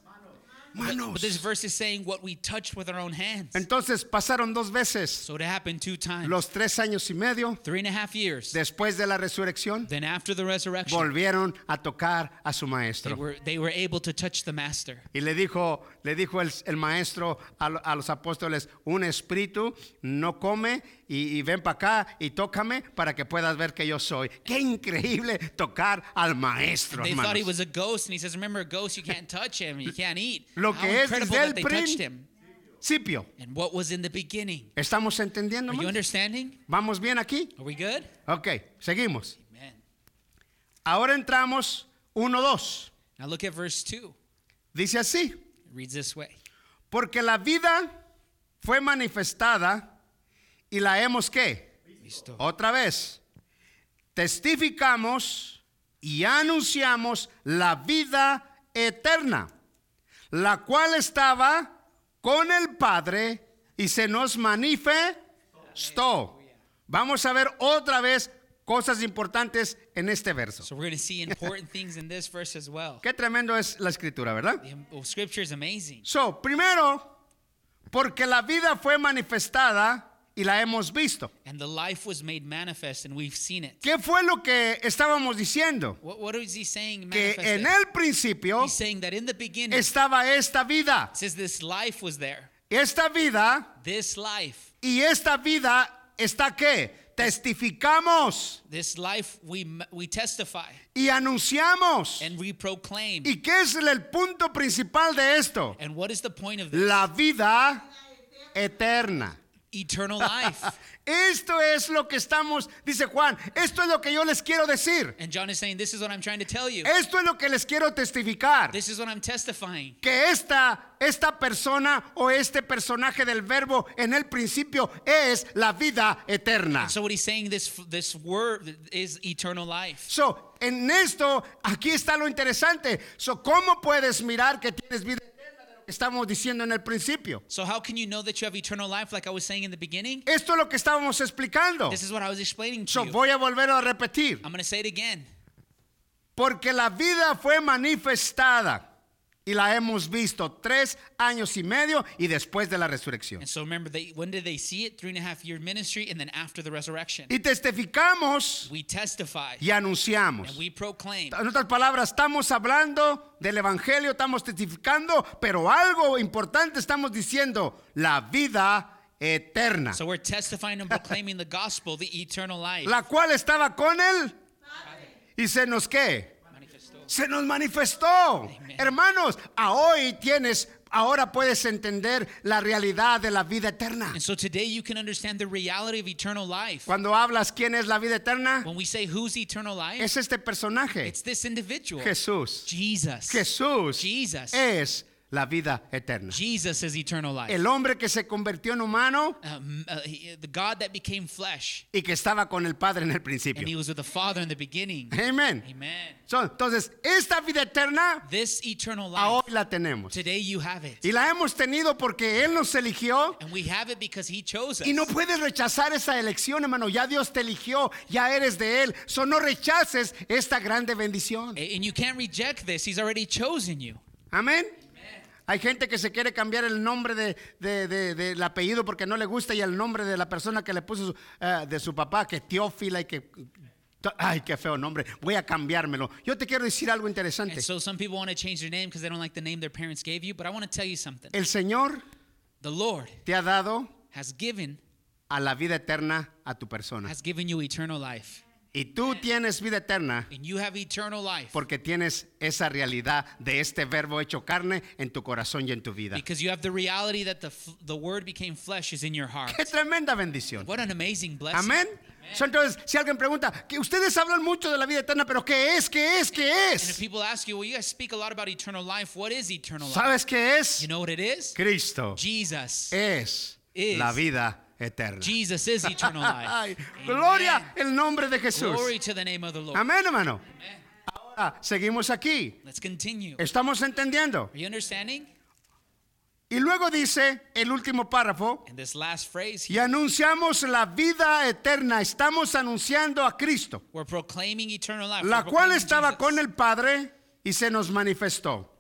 manos.
But this verse is saying what we touched with our own hands.
Entonces pasaron dos veces,
So it happened two times.
los tres años y medio
Three and a half years.
después de la resurrección,
Then after the resurrection,
volvieron a tocar a su
they
maestro.
were they were able to touch the master.
Y le dijo, le dijo el, el maestro a, a los apóstoles, un espíritu no come y, y ven para acá y tócame para que puedas ver que yo soy. Qué increíble tocar al maestro.
They thought he
hermanos.
was a ghost, and he says, "Remember, a ghost, you can't touch him, you can't eat."
Lo
How
que es
incredible
desde
that
el
they touched
prin-
him.
Principio.
And what was in the beginning?
¿Estamos entendiendo?
Are you
hermanos?
understanding?
¿Vamos bien aquí?
Are we good?
Ok, seguimos.
Amen.
Ahora entramos 1-2.
Now look at verse two.
Dice así,
reads this way.
porque la vida fue manifestada y la hemos qué?
Listo.
Otra vez, testificamos y anunciamos la vida eterna, la cual estaba con el Padre y se nos manifestó. Vamos a ver otra vez cosas importantes en este verso.
So we're going to see important things in this verse as well.
Qué tremendo es la escritura, ¿verdad?
The well, scripture is amazing.
So, primero, porque la vida fue manifestada y la hemos visto.
And the life was made manifest, and we've seen it.
¿Qué fue lo que estábamos diciendo?
What, what is he saying?
Que en el principio
He's saying that in the beginning,
estaba esta vida.
says this life was there.
Esta vida
This life,
y esta vida está qué? Testificamos
this life we we testify
y anunciamos.
and we proclaim.
¿Y qué es el punto principal de esto?
And what is the point of this?
La vida eterna.
Eternal life.
Esto es lo que estamos, dice Juan, esto es lo que yo les quiero decir.
And John is saying, This is what I'm trying to tell you.
Esto es lo que les quiero testificar.
This is what I'm testifying.
Que esta, esta persona o este personaje del verbo en el principio es la vida eterna.
So what he's saying, this this word is eternal life.
So, en esto, aquí está lo interesante. So, ¿cómo puedes mirar que tienes vida eterna estamos diciendo en el principio?
So how can you know that you have eternal life, like I was saying in the beginning?
Esto es lo que estábamos explicando.
This is what I was explaining to
So,
you.
voy a volver a repetir.
I'm going to say it again.
Porque la vida fue manifestada y la hemos visto tres años y medio y después de la resurrección.
And so remember, they, when did they see it? Three and a half year ministry, and then after the resurrection,
Y testificamos
we testify
y anunciamos.
and we proclaim.
En otras palabras, estamos hablando del Evangelio, estamos testificando, pero algo importante estamos diciendo, la vida eterna,
So we're testifying and proclaiming the gospel, the eternal life.
la cual estaba con él y se nos qué. Se nos manifestó. Hermanos, a hoy tienes, ahora puedes entender la realidad de la vida eterna.
And so today you can understand the reality of eternal life.
Cuando hablas quién es la vida eterna,
When we say who's eternal life,
es este personaje,
it's this individual,
Jesús.
Jesus.
Jesús
Jesus.
es la vida eterna.
Jesus is eternal life.
El hombre que se convirtió en humano
Um, uh, he- the God that became flesh,
y que estaba con el Padre en el
and he
principio.
was with the Father in the beginning.
Amén.
Amen.
So, entonces, esta vida eterna
This eternal
a
life,
hoy la tenemos.
today you have it.
Y la hemos tenido porque Él nos eligió.
And we have it because he chose us.
Y no puedes rechazar esa elección, hermano. Ya Dios te eligió, ya eres de Él. So no rechaces esta grande bendición.
And you can't reject this. He's already chosen you.
Amén. Hay gente que se quiere cambiar el nombre de, de- de- del apellido porque no le gusta y el nombre de la persona que le puso su- eh, de su papá, que Teófila y que Ay, qué feo nombre. Voy a cambiármelo. Yo te quiero decir algo interesante.
And so some people want to change their name because they don't like the name their parents gave you. But I want to tell you something.
El Señor
The Lord
te ha dado
has given
a la vida eterna a tu persona.
has given you eternal life.
Y tú tienes vida eterna
And you have eternal life
porque tienes esa realidad de este verbo hecho carne en tu corazón y en tu vida.
because you have the reality that the, f- the word became flesh is in your heart.
Qué tremenda bendición.
What an amazing blessing.
Amén. So, Entonces, si alguien pregunta, que ustedes hablan mucho de la vida eterna, pero ¿qué es? ¿Qué es? ¿Qué es?
people ask you, well, you guys speak a lot about eternal life. What is eternal life?
¿Sabes qué es?
You know what it is?
Cristo
Jesus.
es
Is.
la vida eterna.
Jesus is eternal life. Amen.
gloria el nombre de Jesús.
Glory to the name of the Lord.
Amén, hermano. Ahora, seguimos aquí.
Let's continue.
Estamos entendiendo.
Are you understanding?
Y luego dice el último párrafo,
And this last phrase,
y anunciamos la vida eterna. Estamos anunciando a Cristo,
we're proclaiming eternal life.
la
We're
cual estaba
Jesus.
con el Padre y se nos manifestó.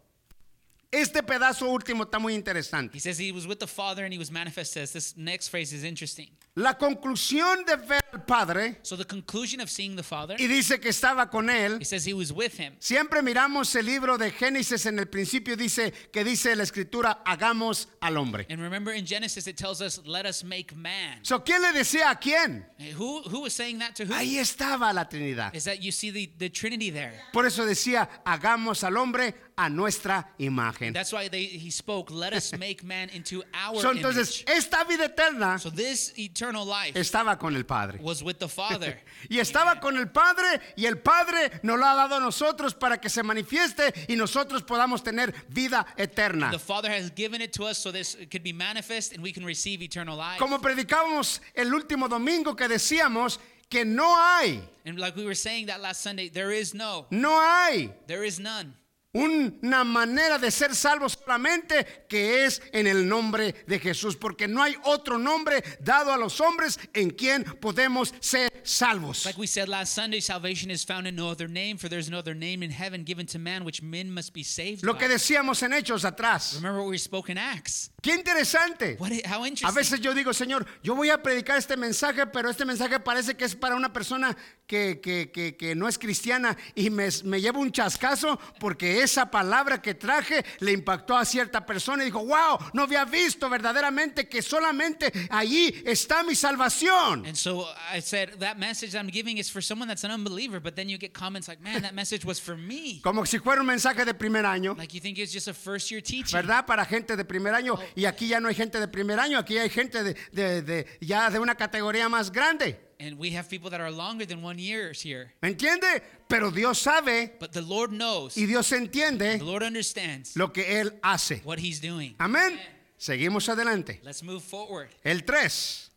Este pedazo último está muy interesante.
He says he was with the Father and he was manifest as this next phrase is interesting.
La conclusión de ver al Padre,
So the conclusion of seeing the Father,
y dice que estaba con él,
he says he was with him.
Siempre miramos el libro de Génesis en el principio dice que dice la escritura hagamos al hombre.
And remember in Genesis it tells us, let us make man.
So, ¿quién le decía a quién?
Hey, Who, who was saying that to who?
Ahí estaba la Trinidad.
Is that you see the, the Trinity there.
Por eso decía hagamos al hombre a nuestra imagen.
That's why they, he spoke, let us make man into our
So, entonces,
image.
esta vida eterna
So this eternal life
estaba con el Padre.
was with the Father.
Y estaba con el Padre y el Padre nos lo ha dado a nosotros para que se manifieste y nosotros podamos tener vida eterna.
The Father has given it to us so this could be manifest and we can receive eternal life.
Como predicábamos el último domingo que decíamos que no hay,
And like we were saying that last Sunday, there is no,
no hay
there is none.
Una manera de ser salvos solamente que es en el nombre de Jesús, porque no hay otro nombre dado a los hombres en quien podemos ser salvos.
Like we said last Sunday, salvation is found in no other name, for there's no other name in heaven given to man which men must be saved
Lo que decíamos en Hechos atrás.
Remember what we spoke in Acts.
Qué interesante.
What? How
A
interesting.
veces yo digo, Señor, yo voy a predicar este mensaje, pero este mensaje parece que es para una persona que, que- que- que no es cristiana y me, me llevo un chascazo porque esa palabra que traje le impactó a cierta persona y dijo, wow, no había visto verdaderamente que solamente allí está mi salvación.
And so I said that message I'm giving is for someone that's an unbeliever, but then you get comments like, "Man, that message was for me."
Como si fuera un mensaje de primer año.
Like you think it's just a first year teaching.
¿Verdad? Para gente de primer año. Y aquí ya no hay gente de primer año, aquí hay gente de, de- de- ya de una categoría más grande.
And we have people that are longer than one years here.
¿Me entiende? Pero Dios sabe
But the Lord knows.
y Dios entiende
The Lord understands
lo que Él hace.
what He's doing.
Amén. Seguimos adelante.
Let's move forward.
El 3.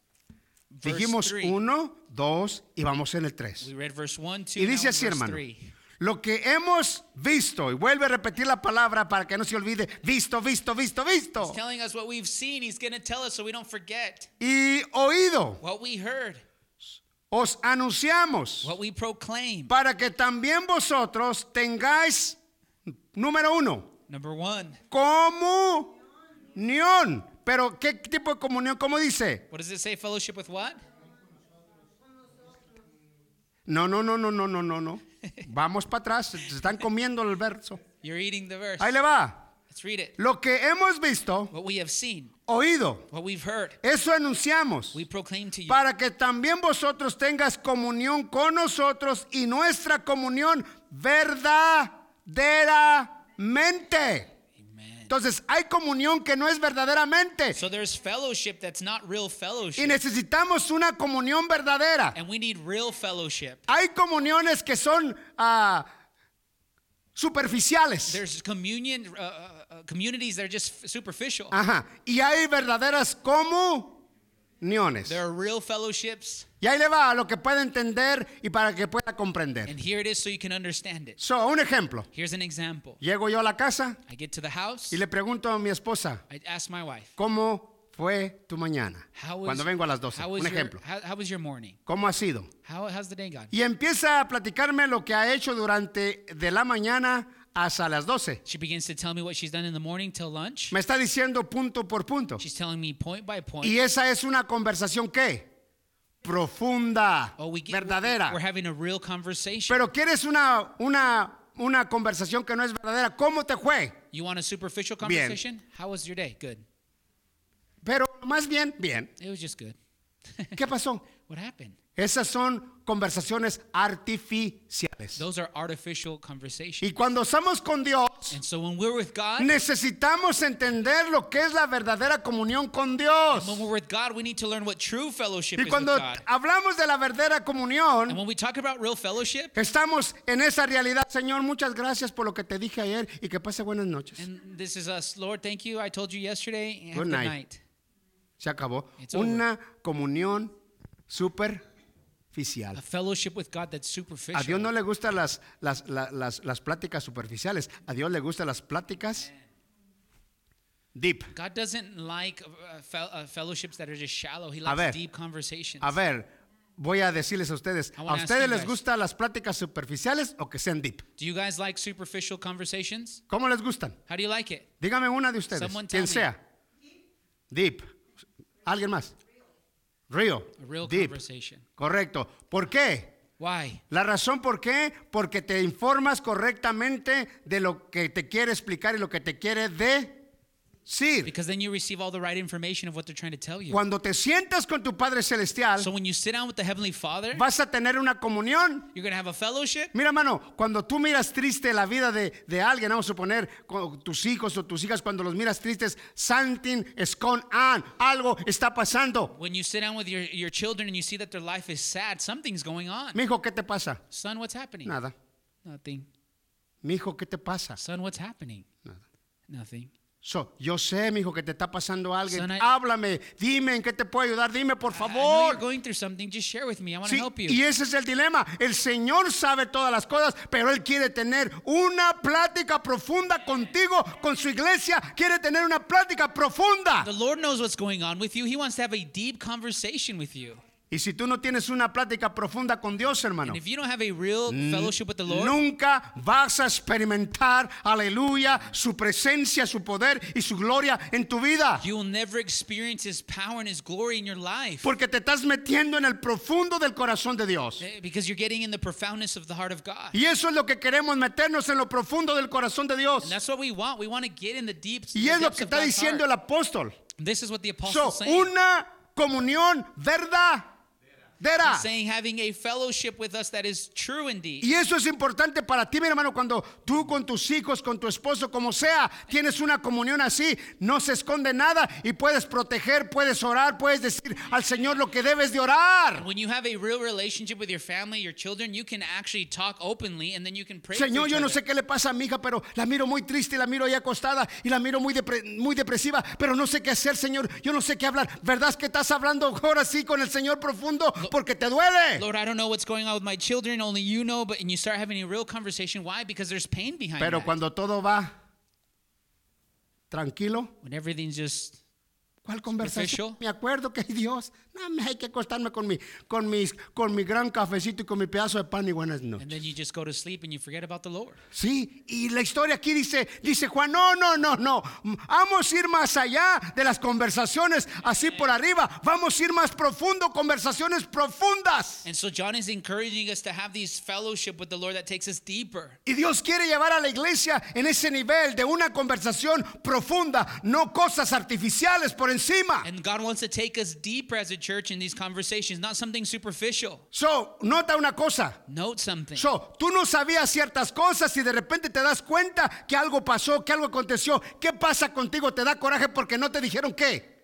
Verse
Dijimos
three.
1, 2 y vamos en el 3.
We read verse 1, 2,
Y dice así, hermano. Lo que hemos visto, y vuelve a repetir la palabra para que no se olvide, visto, visto, visto, visto,
He's telling us what we've seen. He's going to tell us so we don't forget.
y oído,
What we heard,
os anunciamos,
what we proclaim.
para que también vosotros tengáis, número uno,
Number one,
comunión. Pero, ¿qué tipo de comunión? ¿Cómo dice?
what does it say? Fellowship with what?
No, no, no, no, no, no, no, no. Vamos para atrás, se están comiendo el verso.
You're eating the verse.
Ahí le va.
Let's read it.
Lo que hemos visto,
What we have seen,
oído,
what we've heard,
eso anunciamos.
we proclaim to you.
Para que también vosotros tengas comunión con nosotros y nuestra comunión verdaderamente.
Amen.
Entonces, hay comunión que no es verdaderamente.
So there's fellowship that's not real
Y necesitamos una comunión verdadera.
And we need real fellowship.
Hay comuniones que son ah, superficiales.
There's communion uh, uh, communities that are just superficial.
Ajá. Y hay verdaderas comuniones.
There are real fellowships,
Y ahí le va a lo que pueda entender y para que pueda comprender.
and here it is so you can understand it.
So, un ejemplo.
Here's an example.
Llego yo a la casa
I get to the house,
y le pregunto a mi esposa,
I ask my wife,
¿cómo fue tu mañana?
how was,
Cuando vengo a las 12.
how was
Un
your-
ejemplo.
how, how was your morning?
¿Cómo ha sido?
How, how's the day gone?
Y empieza a platicarme lo que ha hecho durante de la mañana hasta las 12.
She begins to tell me what she's done in the morning till lunch.
Me está diciendo punto por punto.
She's telling me point by point.
Y esa es una conversación ¿qué? profunda,
Oh, we get,
verdadera.
We're having a real conversation.
Pero quieres una, una, una conversación que no es verdadera. ¿Cómo te fue?
you want a superficial
Bien.
conversation? How was your day? Good.
Pero más bien, bien.
It was just good.
¿Qué pasó?
what happened?
Esas son conversaciones artificiales.
Those are artificial conversations.
Y cuando estamos con Dios,
And so when we're with God,
necesitamos entender lo que es la verdadera comunión con Dios.
when we're with God, we need to learn what true fellowship
Y
is
cuando
with God.
hablamos de la verdadera
And
comunión,
when we talk about real fellowship,
estamos en esa realidad. Señor, muchas gracias por lo que te dije ayer y que pase buenas noches.
and this is us, Lord, thank you. I told you yesterday.
Good night.
night.
Se acabó.
It's over.
Una comunión superficial.
A fellowship with God that's
A Dios
superficial.
no le gustan las, las, la- las, las pláticas superficiales. A Dios le gustan las pláticas deep.
God doesn't like uh, uh, fellowships that are just shallow. He
A
likes
ver.
deep conversations.
A ver, voy a decirles a ustedes, ¿a ustedes les gustan las pláticas superficiales o que sean deep?
Do you guys like superficial conversations?
¿Cómo les gustan?
How do you like it?
Dígame una de ustedes, quien sea. Deep. ¿Alguien más? Real.
A real
Deep.
conversation.
Correcto. ¿Por qué?
Why?
La razón por qué, porque te informas correctamente de lo que te quiere explicar y lo que te quiere decir.
Because then you receive all the right information of what they're trying to tell you.
Cuando te sientas con tu Padre Celestial,
So when you sit down with the Heavenly Father,
vas a tener una comunión.
you're going to have a fellowship.
Mira, hermano, cuando tú miras triste la vida de, de alguien, vamos a suponer con tus hijos o tus hijas, cuando los miras tristes, something is going on, algo está pasando.
When you sit down with your, your children and you see that their life is sad, something's going on.
Mi hijo, ¿qué te pasa?
Son, what's happening?
Nada.
Nothing.
Mi hijo, ¿qué te pasa?
Son, what's happening?
Nada.
Nothing.
So, yo sé, mi hijo, que te está pasando alguien.
Son, I-
Háblame, dime en qué te puedo ayudar, dime por favor.
you're going through something. Just share with me. I want to help you.
y ese es el dilema. El Señor sabe todas las cosas, pero Él quiere tener una plática profunda contigo, con su iglesia. Quiere tener una plática profunda.
The Lord knows what's going on with you. He wants to have a deep conversation with you.
Y si tú no tienes una plática profunda con Dios, hermano,
And if you don't have a real fellowship with the Lord,
nunca vas a experimentar, aleluya, su presencia, su poder y su gloria en tu vida.
you will never experience His power and His glory in your life.
Porque te estás metiendo en el profundo del corazón de Dios.
Eh, Because you're getting in the profoundness of the heart of God.
Y eso es lo que queremos meternos en lo profundo del corazón de Dios.
That's what we want. We want to get in the deep.
Y
the
es lo
depths
que
of
está
God's
diciendo
heart.
el apóstol.
This is what the
So,
apostle is saying.
una comunión verdadera.
He's saying having a fellowship with us that is true indeed.
Y eso es importante para ti, mi hermano, cuando tú con tus hijos, con tu esposo, como sea, tienes una comunión así, no se esconde nada y puedes proteger, puedes orar, puedes decir al Señor lo que debes de orar.
When you have a real relationship with your family, your children, you can actually talk openly and then you can pray for
Señor, yo no sé qué le pasa a mi hija, pero la miro muy triste, la miro ahí acostada y la miro muy, depre- muy depresiva, pero no sé qué hacer, Señor. Yo no sé qué hablar. ¿Verdad que estás hablando ahora sí con el Señor profundo? Porque te duele.
Lord, I don't know what's going on with my children, only you know, but and you start having a real conversation. Why? Because there's pain behind
Pero
that.
cuando todo va tranquilo,
when everything's just
¿Cuál conversación? Me acuerdo que ay, Dios, no hay que acostarme con mi, con mis, con mi gran cafecito y con mi pedazo de pan y buenas
and
noches.
then you just go to sleep and you forget about the Lord.
Sí, y la historia aquí dice, dice Juan, no, no, no, no, vamos a ir más allá de las conversaciones así por arriba, vamos a ir más profundo, conversaciones profundas.
And so John is encouraging us to have these fellowship with the Lord that takes us deeper.
Y Dios quiere llevar a la iglesia en ese nivel de una conversación profunda, no cosas artificiales por encima.
And God wants to take us deeper as a church in these conversations, not something superficial.
So, nota una cosa.
Note something.
So, tú no sabías ciertas cosas y de repente te das cuenta que algo pasó, que algo aconteció. ¿Qué pasa contigo? Te da coraje porque no te dijeron qué.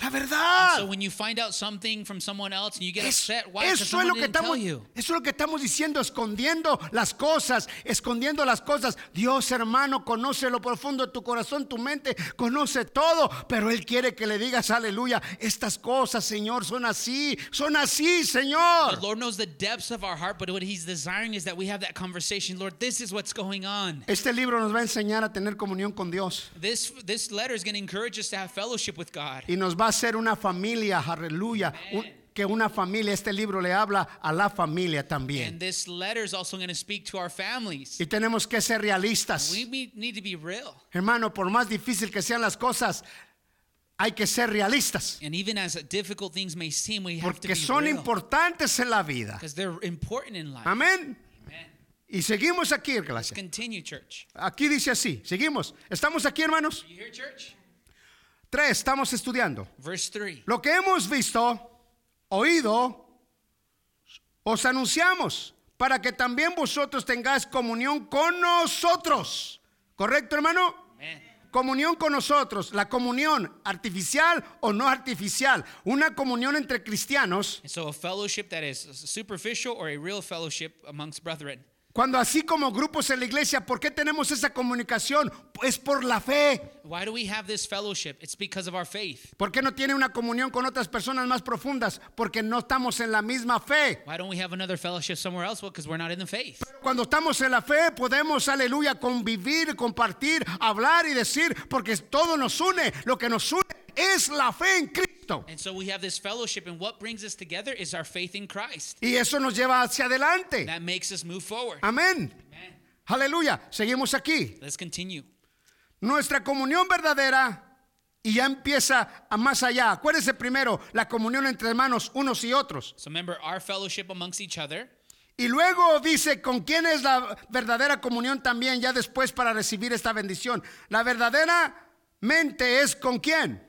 La verdad.
so when you find out something from someone else and you get
Es-
upset, why?
Eso es lo que estamos, eso es lo que estamos diciendo, escondiendo las cosas, escondiendo las cosas. Dios, hermano, conoce lo profundo de tu corazón, tu mente, conoce todo, pero Él quiere que le digas, aleluya, estas cosas, Señor, son así, son así, Señor.
The Lord knows the depths of our heart, but what He's desiring is that we have that conversation. Lord, this is what's going on.
Este libro nos va a enseñar a tener comunión con Dios
This this letter is going to encourage us to have fellowship with God.
y nos va a hacer una familia, aleluya, un- que una familia, este libro le habla a la familia
And
también.
this letter is also going to speak to our families.
Y tenemos que ser realistas.
We need to be real.
Hermano, por más difícil que sean las cosas, hay que ser realistas.
And even as difficult things may seem, we have to
Porque
be
son
real.
importantes en la vida.
They're important in life.
Amén.
Amen.
Y seguimos aquí, iglesia.
continue, church.
Aquí dice así. Seguimos. ¿Estamos aquí, hermanos?
You hear, church?
Tres, estamos estudiando.
Verse 3.
Lo que hemos visto, oído, os anunciamos para que también vosotros tengáis comunión con nosotros. ¿Correcto, hermano?
Amen.
Comunión con nosotros, la comunión artificial o no artificial, una comunión entre cristianos,
And so a fellowship that is superficial or a real fellowship amongst brethren.
Cuando así como grupos en la iglesia, ¿por qué tenemos esa comunicación? Es por la fe.
Why do we have this fellowship? It's because of our faith.
¿Por qué no tiene una comunión con otras personas más profundas? Porque no estamos en la misma fe.
Why don't we have another fellowship somewhere else? Well, because we're not in the faith.
Cuando estamos en la fe podemos, aleluya, convivir, compartir, hablar y decir, porque todo nos une. Lo que nos une es la fe en Cristo.
And so we have this fellowship, and what brings us together is our faith in Christ.
Y eso nos lleva hacia adelante.
That makes us move forward.
Amén.
Amen.
Aleluya. Seguimos aquí.
Let's continue.
Nuestra comunión verdadera y ya empieza a más allá. Acuérdense primero la comunión entre hermanos unos y otros.
So remember our fellowship amongst each other.
Y luego dice con quién es la verdadera comunión también ya después para recibir esta bendición. La verdadera mente es con quién.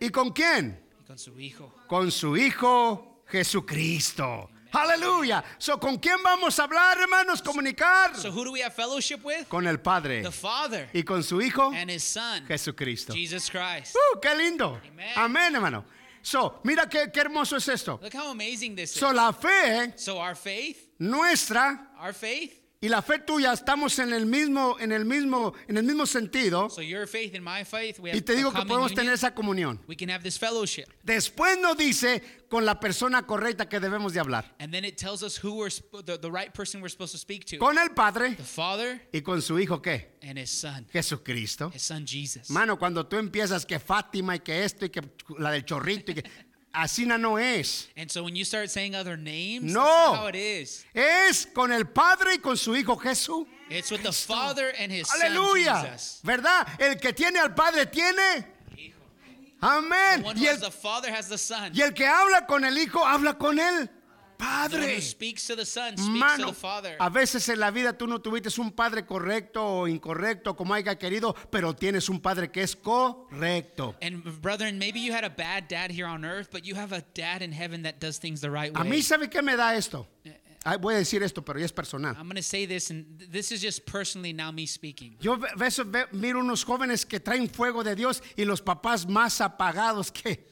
¿Y con quién?
y con su Hijo.
Con su Hijo Jesucristo. Aleluya. So, ¿Con quién vamos a hablar, hermanos? Comunicar.
So who do we have fellowship with?
Con el Padre.
The Father
Y con su Hijo
and His Son,
Jesucristo.
Jesus Christ.
Uh, qué lindo. Amén, hermano. So, mira qué, qué hermoso es esto.
Look how amazing this
So,
is.
la fe
So our faith,
nuestra
our faith,
y la fe tuya estamos en el mismo, en el mismo, en el mismo sentido.
so your faith and my faith, we have
Y te digo que podemos
union.
tener esa comunión.
We can have this fellowship.
Después nos dice con la persona correcta que debemos de hablar.
And then it tells us who we're the right person we're supposed to speak to.
Con el Padre
The Father
y con su Hijo qué?
and His Son,
Jesucristo.
His Son Jesus.
Mano, cuando tú empiezas que Fátima y que esto y que la del chorrito y que así no- es.
And so when you start saying other names,
No.
that's not how it is.
Es con el Padre y con su Hijo Jesús.
It's with the Father and His Son
Aleluya.
Jesus.
¿Verdad? El que tiene al Padre tiene. Amén. Y el,
the Father has the Son.
y el que habla con el Hijo habla con
one
Padre.
who speaks to the Son speaks to
Mano, a veces en la vida tú no tuviste un padre correcto o incorrecto, como haya querido, pero tienes un padre que es correcto.
And brethren, maybe you had a bad dad here on earth, but you have a dad in heaven that does things the right
A
way.
mí, ¿sabe qué me da esto? Ay, voy a decir esto, pero ya es personal.
I'm going to say this, and th- this is just personally now me speaking.
Yo ve- ve- ve- miro unos jóvenes que traen fuego de Dios y los papás más apagados que,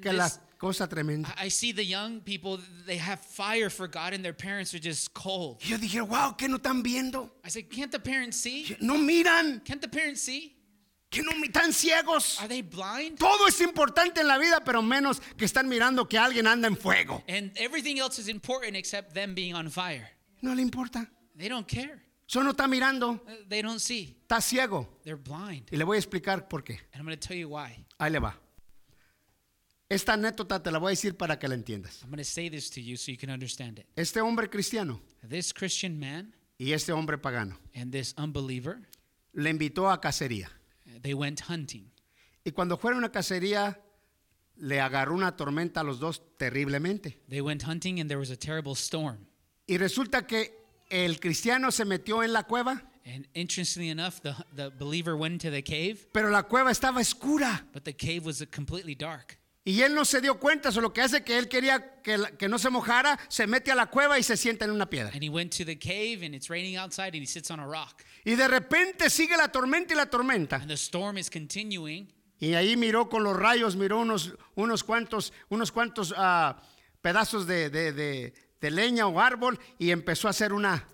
que la
this-
cosa tremenda.
I see the young people, they have fire for God, and their parents are just cold.
Yo dije, wow, ¿qué no están viendo?
I said, Can't the parents see?
No miran,
Can't the parents see?
que no están ciegos.
Are they blind?
Todo es importante en la vida, pero menos que están mirando que alguien anda en fuego.
And everything else is important except them being on fire.
No le importa.
They don't care.
Solo está mirando,
Uh, They don't see.
está ciego.
They're blind.
Y le voy a explicar por qué.
And I'm going to tell you why.
Ahí le va. Esta anécdota te la voy a decir para que la entiendas.
I'm going to say this to you so you can understand it.
Este hombre cristiano
This Christian man
y este hombre pagano
and this unbeliever,
le invitó a cacería.
they went hunting.
Y cuando fueron a cacería, le agarró una tormenta a los dos terriblemente.
They went hunting and there was a terrible storm.
Y resulta que el cristiano se metió en la cueva,
And interestingly enough, the, the believer went into the cave,
pero la cueva estaba oscura.
but the cave was completely dark.
Y él no se dio cuenta, solo que hace que él quería que, que no se mojara, se mete a la cueva y se sienta en una piedra.
And he went to the cave and it's raining outside and he sits on a rock.
Y de repente sigue la tormenta y la tormenta.
And the storm is continuing.
Y ahí miró con los rayos, miró unos, unos cuantos, unos cuantos ah, pedazos de, de- de- de leña o árbol y empezó a hacer una,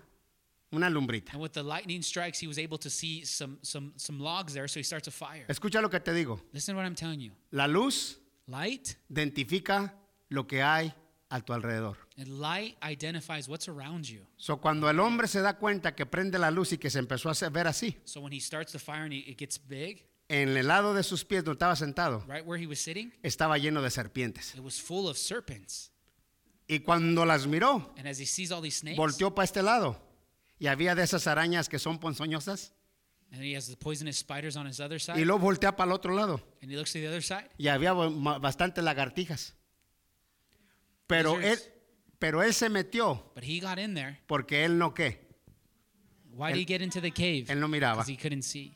una lumbrita.
And with the lightning strikes, he was able to see some, some, some logs there. So he starts a fire.
Escucha lo que te digo.
Listen to what I'm telling you.
La luz
Light
identifica lo que hay a tu alrededor.
and light identifies what's around you.
So, cuando el hombre se da cuenta que prende la luz y que se empezó a ver así,
So when he starts the fire and it gets big,
en el lado de sus pies donde estaba sentado,
right where he was sitting,
estaba lleno de serpientes.
it was full of serpents.
Y cuando las miró,
And as he sees all these snakes,
volteó para este lado y había de esas arañas que son ponzoñosas. Y luego voltea para el otro lado.
and he looks to the other side.
Y había bastantes lagartijas. Pero él, pero él se metió
But he got in there.
porque él no qué.
Why did he get into the cave?
Él no miraba.
Because he couldn't see.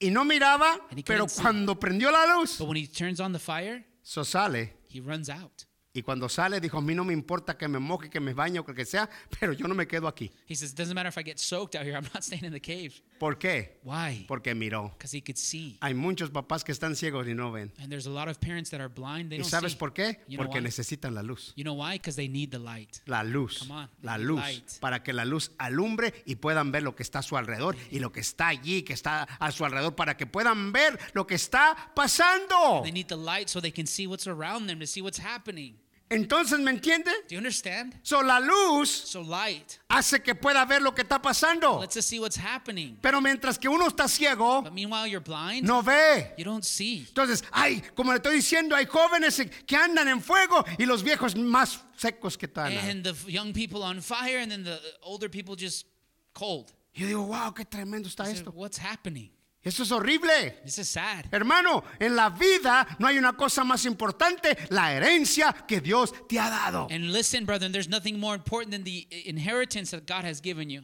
Y no miraba,
And he
pero
see.
cuando prendió la luz,
But when he turns on the fire,
eso sale.
he runs out.
Y cuando sale, dijo, a mí no me importa que me moje, que me bañe o que sea, pero yo no me quedo aquí.
He says, doesn't matter if I get soaked out here, I'm not staying in the cave.
¿Por qué?
Why?
Porque miró.
Because he could see.
Hay muchos papás que están ciegos y no ven.
And there's a lot of parents that are blind, they
¿Y
don't
sabes
see.
por qué?
You know
Porque
why?
necesitan la luz.
You know why? Because they need the light.
La luz,
Come on,
la
the
luz,
light.
para que la luz alumbre y puedan ver lo que está a su alrededor y lo que está allí, que está a su alrededor, para que puedan ver lo que está pasando.
They need the light so they can see what's around them, to see what's happening.
Entonces, ¿me entiende?
Do you understand?
So, la luz
So light
hace que pueda ver lo que está pasando.
lets see what's happening.
Pero mientras que uno está ciego,
But meanwhile, you're blind.
no ve.
You don't see.
Entonces, hay, como le estoy diciendo, hay jóvenes que andan en fuego y los viejos más secos que están.
And the young people on fire, and then the older people just cold.
Yo digo, wow, qué tremendo está
said,
esto.
What's happening?
Eso es horrible.
This is sad.
Hermano, en la vida no hay una cosa más importante, la herencia que Dios te ha dado.
And listen, brethren, there's nothing more important than the inheritance that God has given you.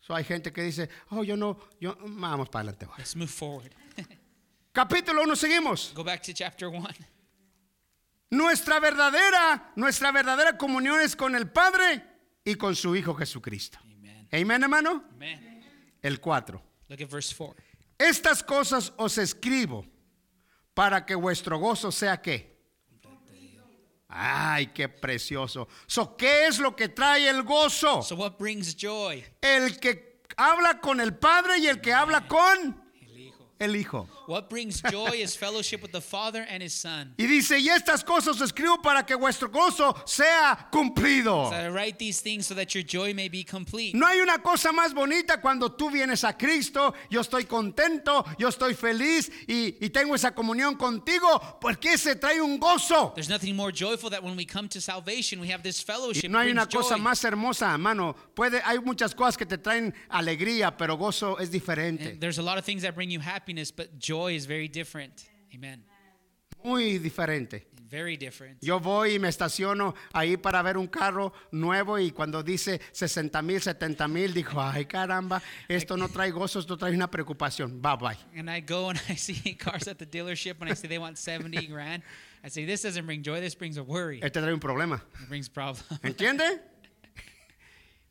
So, hay gente que dice, oh, yo no, yo, vamos para adelante. ahora.
Let's move forward.
Capítulo 1, seguimos.
Go back to chapter 1.
Nuestra verdadera, nuestra verdadera comunión es con el Padre y con su Hijo Jesucristo. Amén, hermano.
Amen.
El 4.
Look at verse 4.
Estas cosas os escribo para que vuestro gozo sea qué. Ay, qué precioso. So, ¿Qué es lo que trae el gozo?
So, what brings joy?
El que habla con el Padre y el que habla con
El Hijo. What brings joy is fellowship with the Father and His Son.
Y dice, y estas cosas os escribo para que vuestro gozo sea cumplido.
So I write these things so that your joy may be complete.
No hay una cosa más bonita cuando tú vienes a Cristo, yo estoy contento, yo estoy feliz y, y tengo esa comunión contigo, porque se trae un gozo.
There's nothing more joyful that when we come to salvation, we have this
Y
fellowship.
no hay una cosa
joy.
más hermosa, hermano. Puede, hay muchas cosas que te traen alegría, pero gozo es diferente.
And there's a lot of things that bring you happiness, but joy is very different. Amen.
Muy diferente.
Very different.
Yo voy y me estaciono ahí para ver un carro nuevo y cuando dice 60 mil, 70 mil, digo, ay caramba, esto no trae gozo, esto trae una preocupación. Bye bye.
And I go and I see cars at the dealership and I say they want 70 grand. I say, this doesn't bring joy, this brings a worry.
Este trae un problema.
It brings problem.
¿Entiende?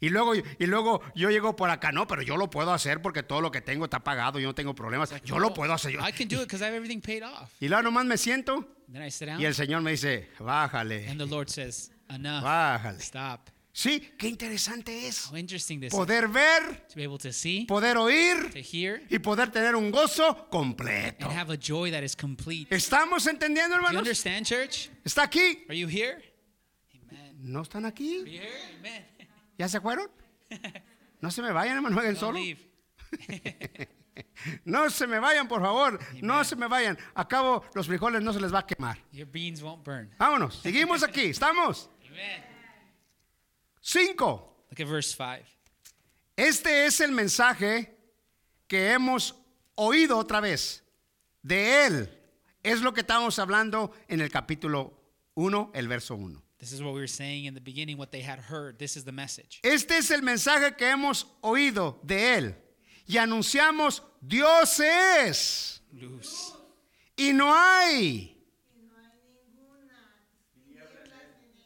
Y luego, y luego yo llego por acá, no, pero yo lo puedo hacer porque todo lo que tengo está pagado, yo no tengo problemas. Yo lo puedo hacer. yo-
I can do it because I have everything paid off.
Y luego nomás me siento
Then I sit down
y el Señor me dice, bájale,
and the Lord says, enough.
bájale.
Stop.
Sí, qué interesante es. Poder ver,
To be able to see,
poder oír
to hear,
y poder tener un gozo completo.
and have a joy that is complete.
¿Estamos entendiendo,
Do you
hermanos?
understand, church?
¿Está aquí?
Are you here? Amen.
¿No están
Are
aquí?
you here? Amen.
¿Ya se fueron? No se me vayan, hermano,
Don't
solo. No se me vayan, por favor. No se me vayan. Acabo, los frijoles no se les va a quemar.
Your beans won't burn.
Vámonos, seguimos aquí, estamos.
Amen.
Cinco.
Look at verse 5.
Este es el mensaje que hemos oído otra vez de él. Es lo que estábamos hablando en el capítulo 1, el verso 1.
This is what we were saying in the beginning, what they had heard. This is the message.
Este es el mensaje que hemos oído de él. Y anunciamos, Dios es.
Loose.
Y no hay.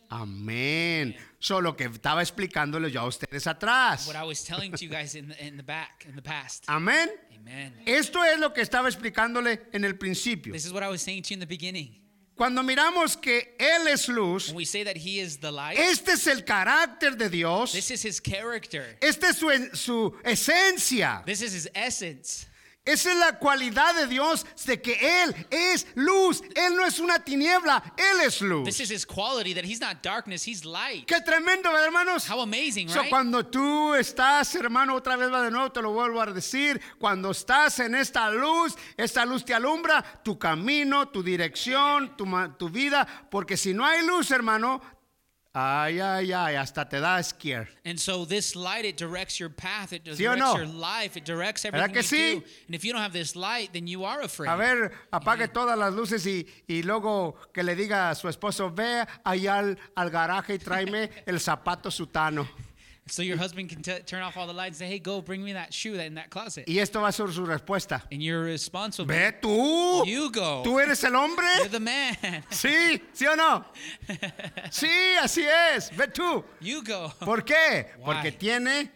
Amén. Solo que estaba explicándole yo a ustedes atrás.
What I was telling to you guys in the, in the back, in the past.
Amén.
Amen.
Esto es lo que estaba explicándole en el principio.
This is what I was saying to you in the beginning.
Cuando miramos que Él es luz,
we say that He is the light,
este es el carácter de Dios,
this is His character.
esta es su, su esencia,
This is His essence.
Esa es la cualidad de Dios de que Él es luz, Él no es una tiniebla, Él es
This
luz.
is His quality that He's not darkness, He's light.
Qué tremendo, ¿verdad, hermanos.
How amazing,
So,
right?
cuando tú estás, hermano, otra vez va de nuevo, te lo vuelvo a decir, cuando estás en esta luz, esta luz te alumbra tu camino, tu dirección, tu, tu vida, porque si no hay luz, hermano, Ay, ay, ay, hasta te da scare.
And so this light, it directs your path, it directs
¿Sí o no?
your life, it directs
¿Verdad
everything
que
you
sí?
do. And if you don't have this light, then you are afraid.
A ver, apague todas las luces y, y luego que le diga a su esposo, ve allá al, al garaje y tráeme el zapato sutano.
So your husband can turn off all the lights and say, hey, go bring me that shoe that in that closet.
Y esto va a ser su respuesta.
And your response will be,
Ve tú.
You go.
Tú eres el hombre.
you're the man.
Sí, sí o no. Sí, así es. Ve tú.
you go.
¿Por qué?
Why?
Porque tiene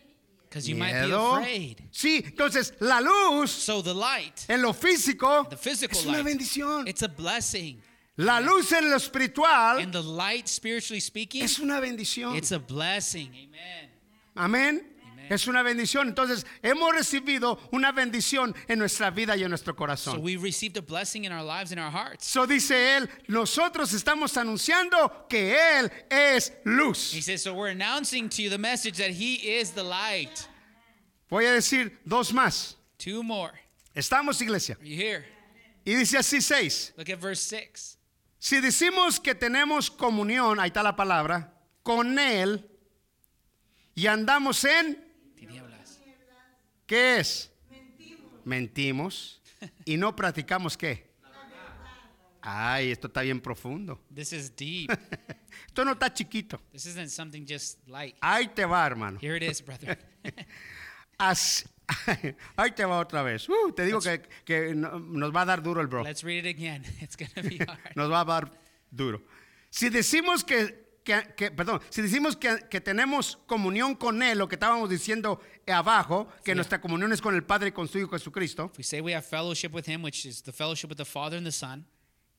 Because you might be afraid.
Sí, entonces la luz
So the light,
en lo físico
the physical
es una bendición.
it's a blessing.
La luz en lo espiritual
And the light, spiritually speaking,
es una bendición.
it's a blessing. Amen.
Amén. Es una bendición. Entonces, hemos recibido una bendición en nuestra vida y en nuestro
So
corazón.
we received a blessing in our lives and our hearts.
So dice él, nosotros estamos anunciando que él es luz.
He says, so we're announcing to you the message that He is the light.
Voy a decir dos más.
Two more.
Estamos, iglesia.
Are you here?
Y dice así seis.
Look at verse 6.
Si decimos que tenemos comunión, ahí está la palabra, con él y andamos en,
Tinieblas.
¿qué es? Mentimos. y no practicamos qué. Ay, esto está bien profundo.
This is deep.
Esto no está chiquito.
this isn't something just light.
Ahí te va, hermano.
Here it is, brother.
Así- ahí te va otra vez. Uh, te digo que, que no- nos va a dar duro el bro.
Let's read it again. It's going to be hard.
Nos va a dar duro. Si decimos que, que- que- perdón, si decimos que, que tenemos comunión con Él, lo que estábamos diciendo abajo, que nuestra comunión es con el Padre y con su Hijo Jesucristo,
If we say we have fellowship with Him, which is the fellowship with the Father and the Son,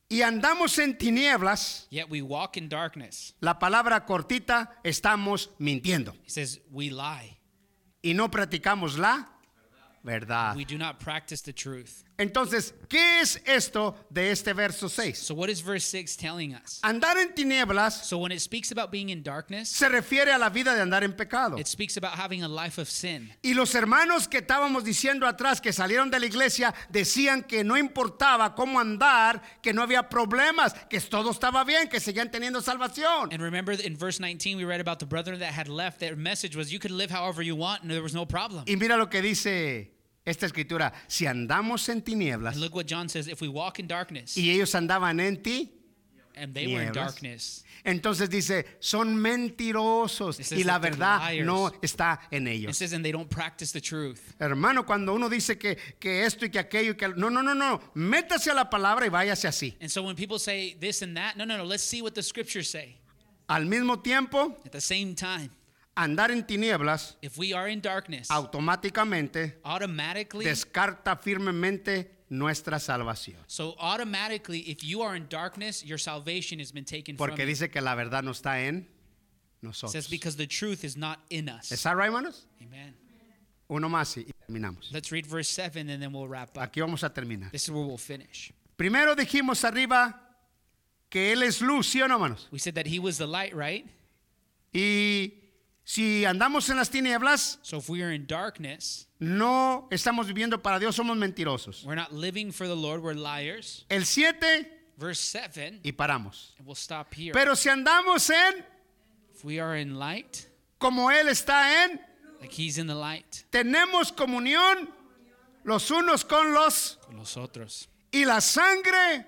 y andamos en tinieblas,
yet we walk in darkness,
la palabra cortita, estamos mintiendo.
He says we lie.
Y no practicamos la verdad.
We do not practice the truth.
Entonces, ¿qué es esto de este verso 6?
So, what is verse 6 telling us?
Andar en tinieblas
So, when it speaks about being in darkness,
se refiere a la vida de andar en pecado.
it speaks about having a life of sin.
Y los hermanos que estábamos diciendo atrás que salieron de la iglesia decían que no importaba cómo andar, que no había problemas, que todo estaba bien, que seguían teniendo salvación.
And remember in verse 19, we read about the brother that had left. Their message was you could live however you want and there was no problem.
Y mira lo que dice esta escritura, si andamos en tinieblas
And look what John says if we walk in darkness,
y ellos andaban en ti,
and they were in darkness,
entonces dice, son mentirosos y la verdad no está en ellos.
says, and they don't practice the truth.
Hermano, cuando uno dice que, que esto y que aquello y que no, no, no, no, métase a la palabra y váyase así.
And so when people say this and that, no, no, no, let's see what the scriptures say.
Al mismo tiempo,
At the same time,
andar en tinieblas
if we are in darkness,
automáticamente
automatically,
descarta firmemente nuestra salvación.
so automatically, if you are in darkness, your salvation has been taken from
Porque
you.
dice que la verdad no está en nosotros.
says because the truth is not in us.
¿Está right, hermanos?
Amen.
Uno más y y terminamos.
Let's read verse 7 and then we'll wrap up.
Aquí vamos a terminar.
This is where we'll finish.
Primero dijimos arriba que Él es luz, ¿sí o no, hermanos?
We said that he was the light, right?
Y si andamos en las tinieblas,
So if we are in darkness,
no estamos viviendo para Dios, somos mentirosos.
we're not living for the Lord, we're liars.
El 7
Verse 7,
y paramos.
and we'll stop here.
Pero si andamos en
If we are in light,
como Él está en,
like he's in the light,
tenemos comunión los unos con los
con nosotros.
y la sangre,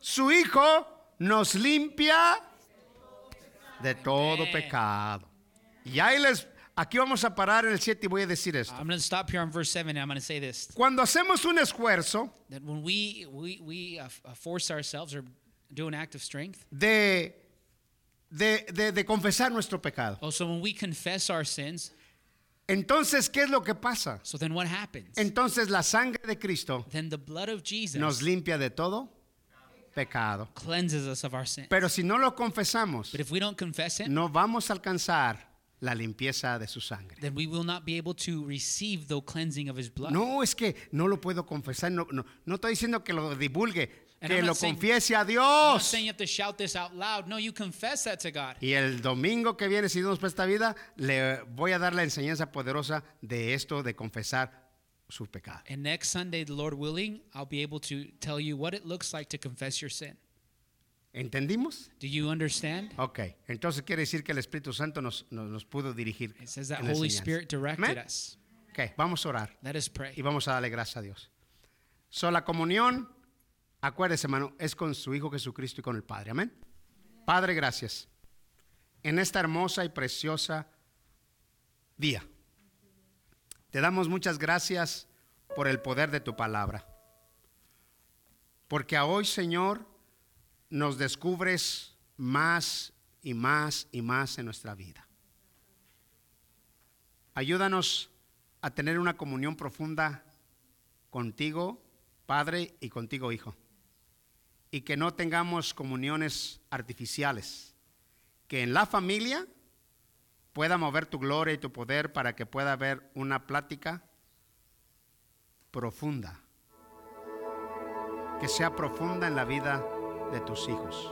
su Hijo, nos limpia de todo pecado. Y ahí les, aquí vamos a parar en el 7 y voy a decir esto.
I'm going to stop here on verse 7 and I'm going to say this
Cuando hacemos un esfuerzo
that when we we we uh, uh, force ourselves or do an act of strength,
de, de, de- de confesar nuestro pecado,
oh, so when we confess our sins,
entonces, ¿qué es lo que pasa?
so then what happens?
Entonces la sangre de Cristo
then the blood of Jesus
nos limpia de todo pecado.
cleanses us of our sin.
Pero si no lo confesamos,
But if we don't confess it,
no vamos a alcanzar la limpieza de su sangre.
then we will not be able to receive the cleansing of his blood.
No, es que no lo puedo confesar. No, no, no estoy diciendo que lo divulgue,
And
que
I'm
lo
saying-
confiese a
I'm not
Dios.
saying you have to shout this out loud. No, you confess that to God.
Y el domingo que viene, si Dios nos presta vida, le voy a dar la enseñanza poderosa de esto de confesar su pecado.
And next Sunday, the Lord willing, I'll be able to tell you what it looks like to confess your sin.
¿Entendimos?
Do you understand?
Ok, entonces quiere decir que el Espíritu Santo nos, nos, nos pudo dirigir.
It says that Holy. Spirit directed
Amén.
us.
Ok, vamos a orar
Let us pray.
y vamos a darle gracias a Dios. So, la comunión, acuérdese, hermano, es con su Hijo Jesucristo y con el Padre. Amén. Padre, gracias. En esta hermosa y preciosa día, te damos muchas gracias por el poder de tu palabra. Porque a hoy, Señor, nos descubres más y más y más en nuestra vida. Ayúdanos a tener una comunión profunda contigo, Padre, y contigo, Hijo. Y que no tengamos comuniones artificiales. Que en la familia pueda mover tu gloria y tu poder para que pueda haber una plática profunda. Que sea profunda en la vida de tus hijos.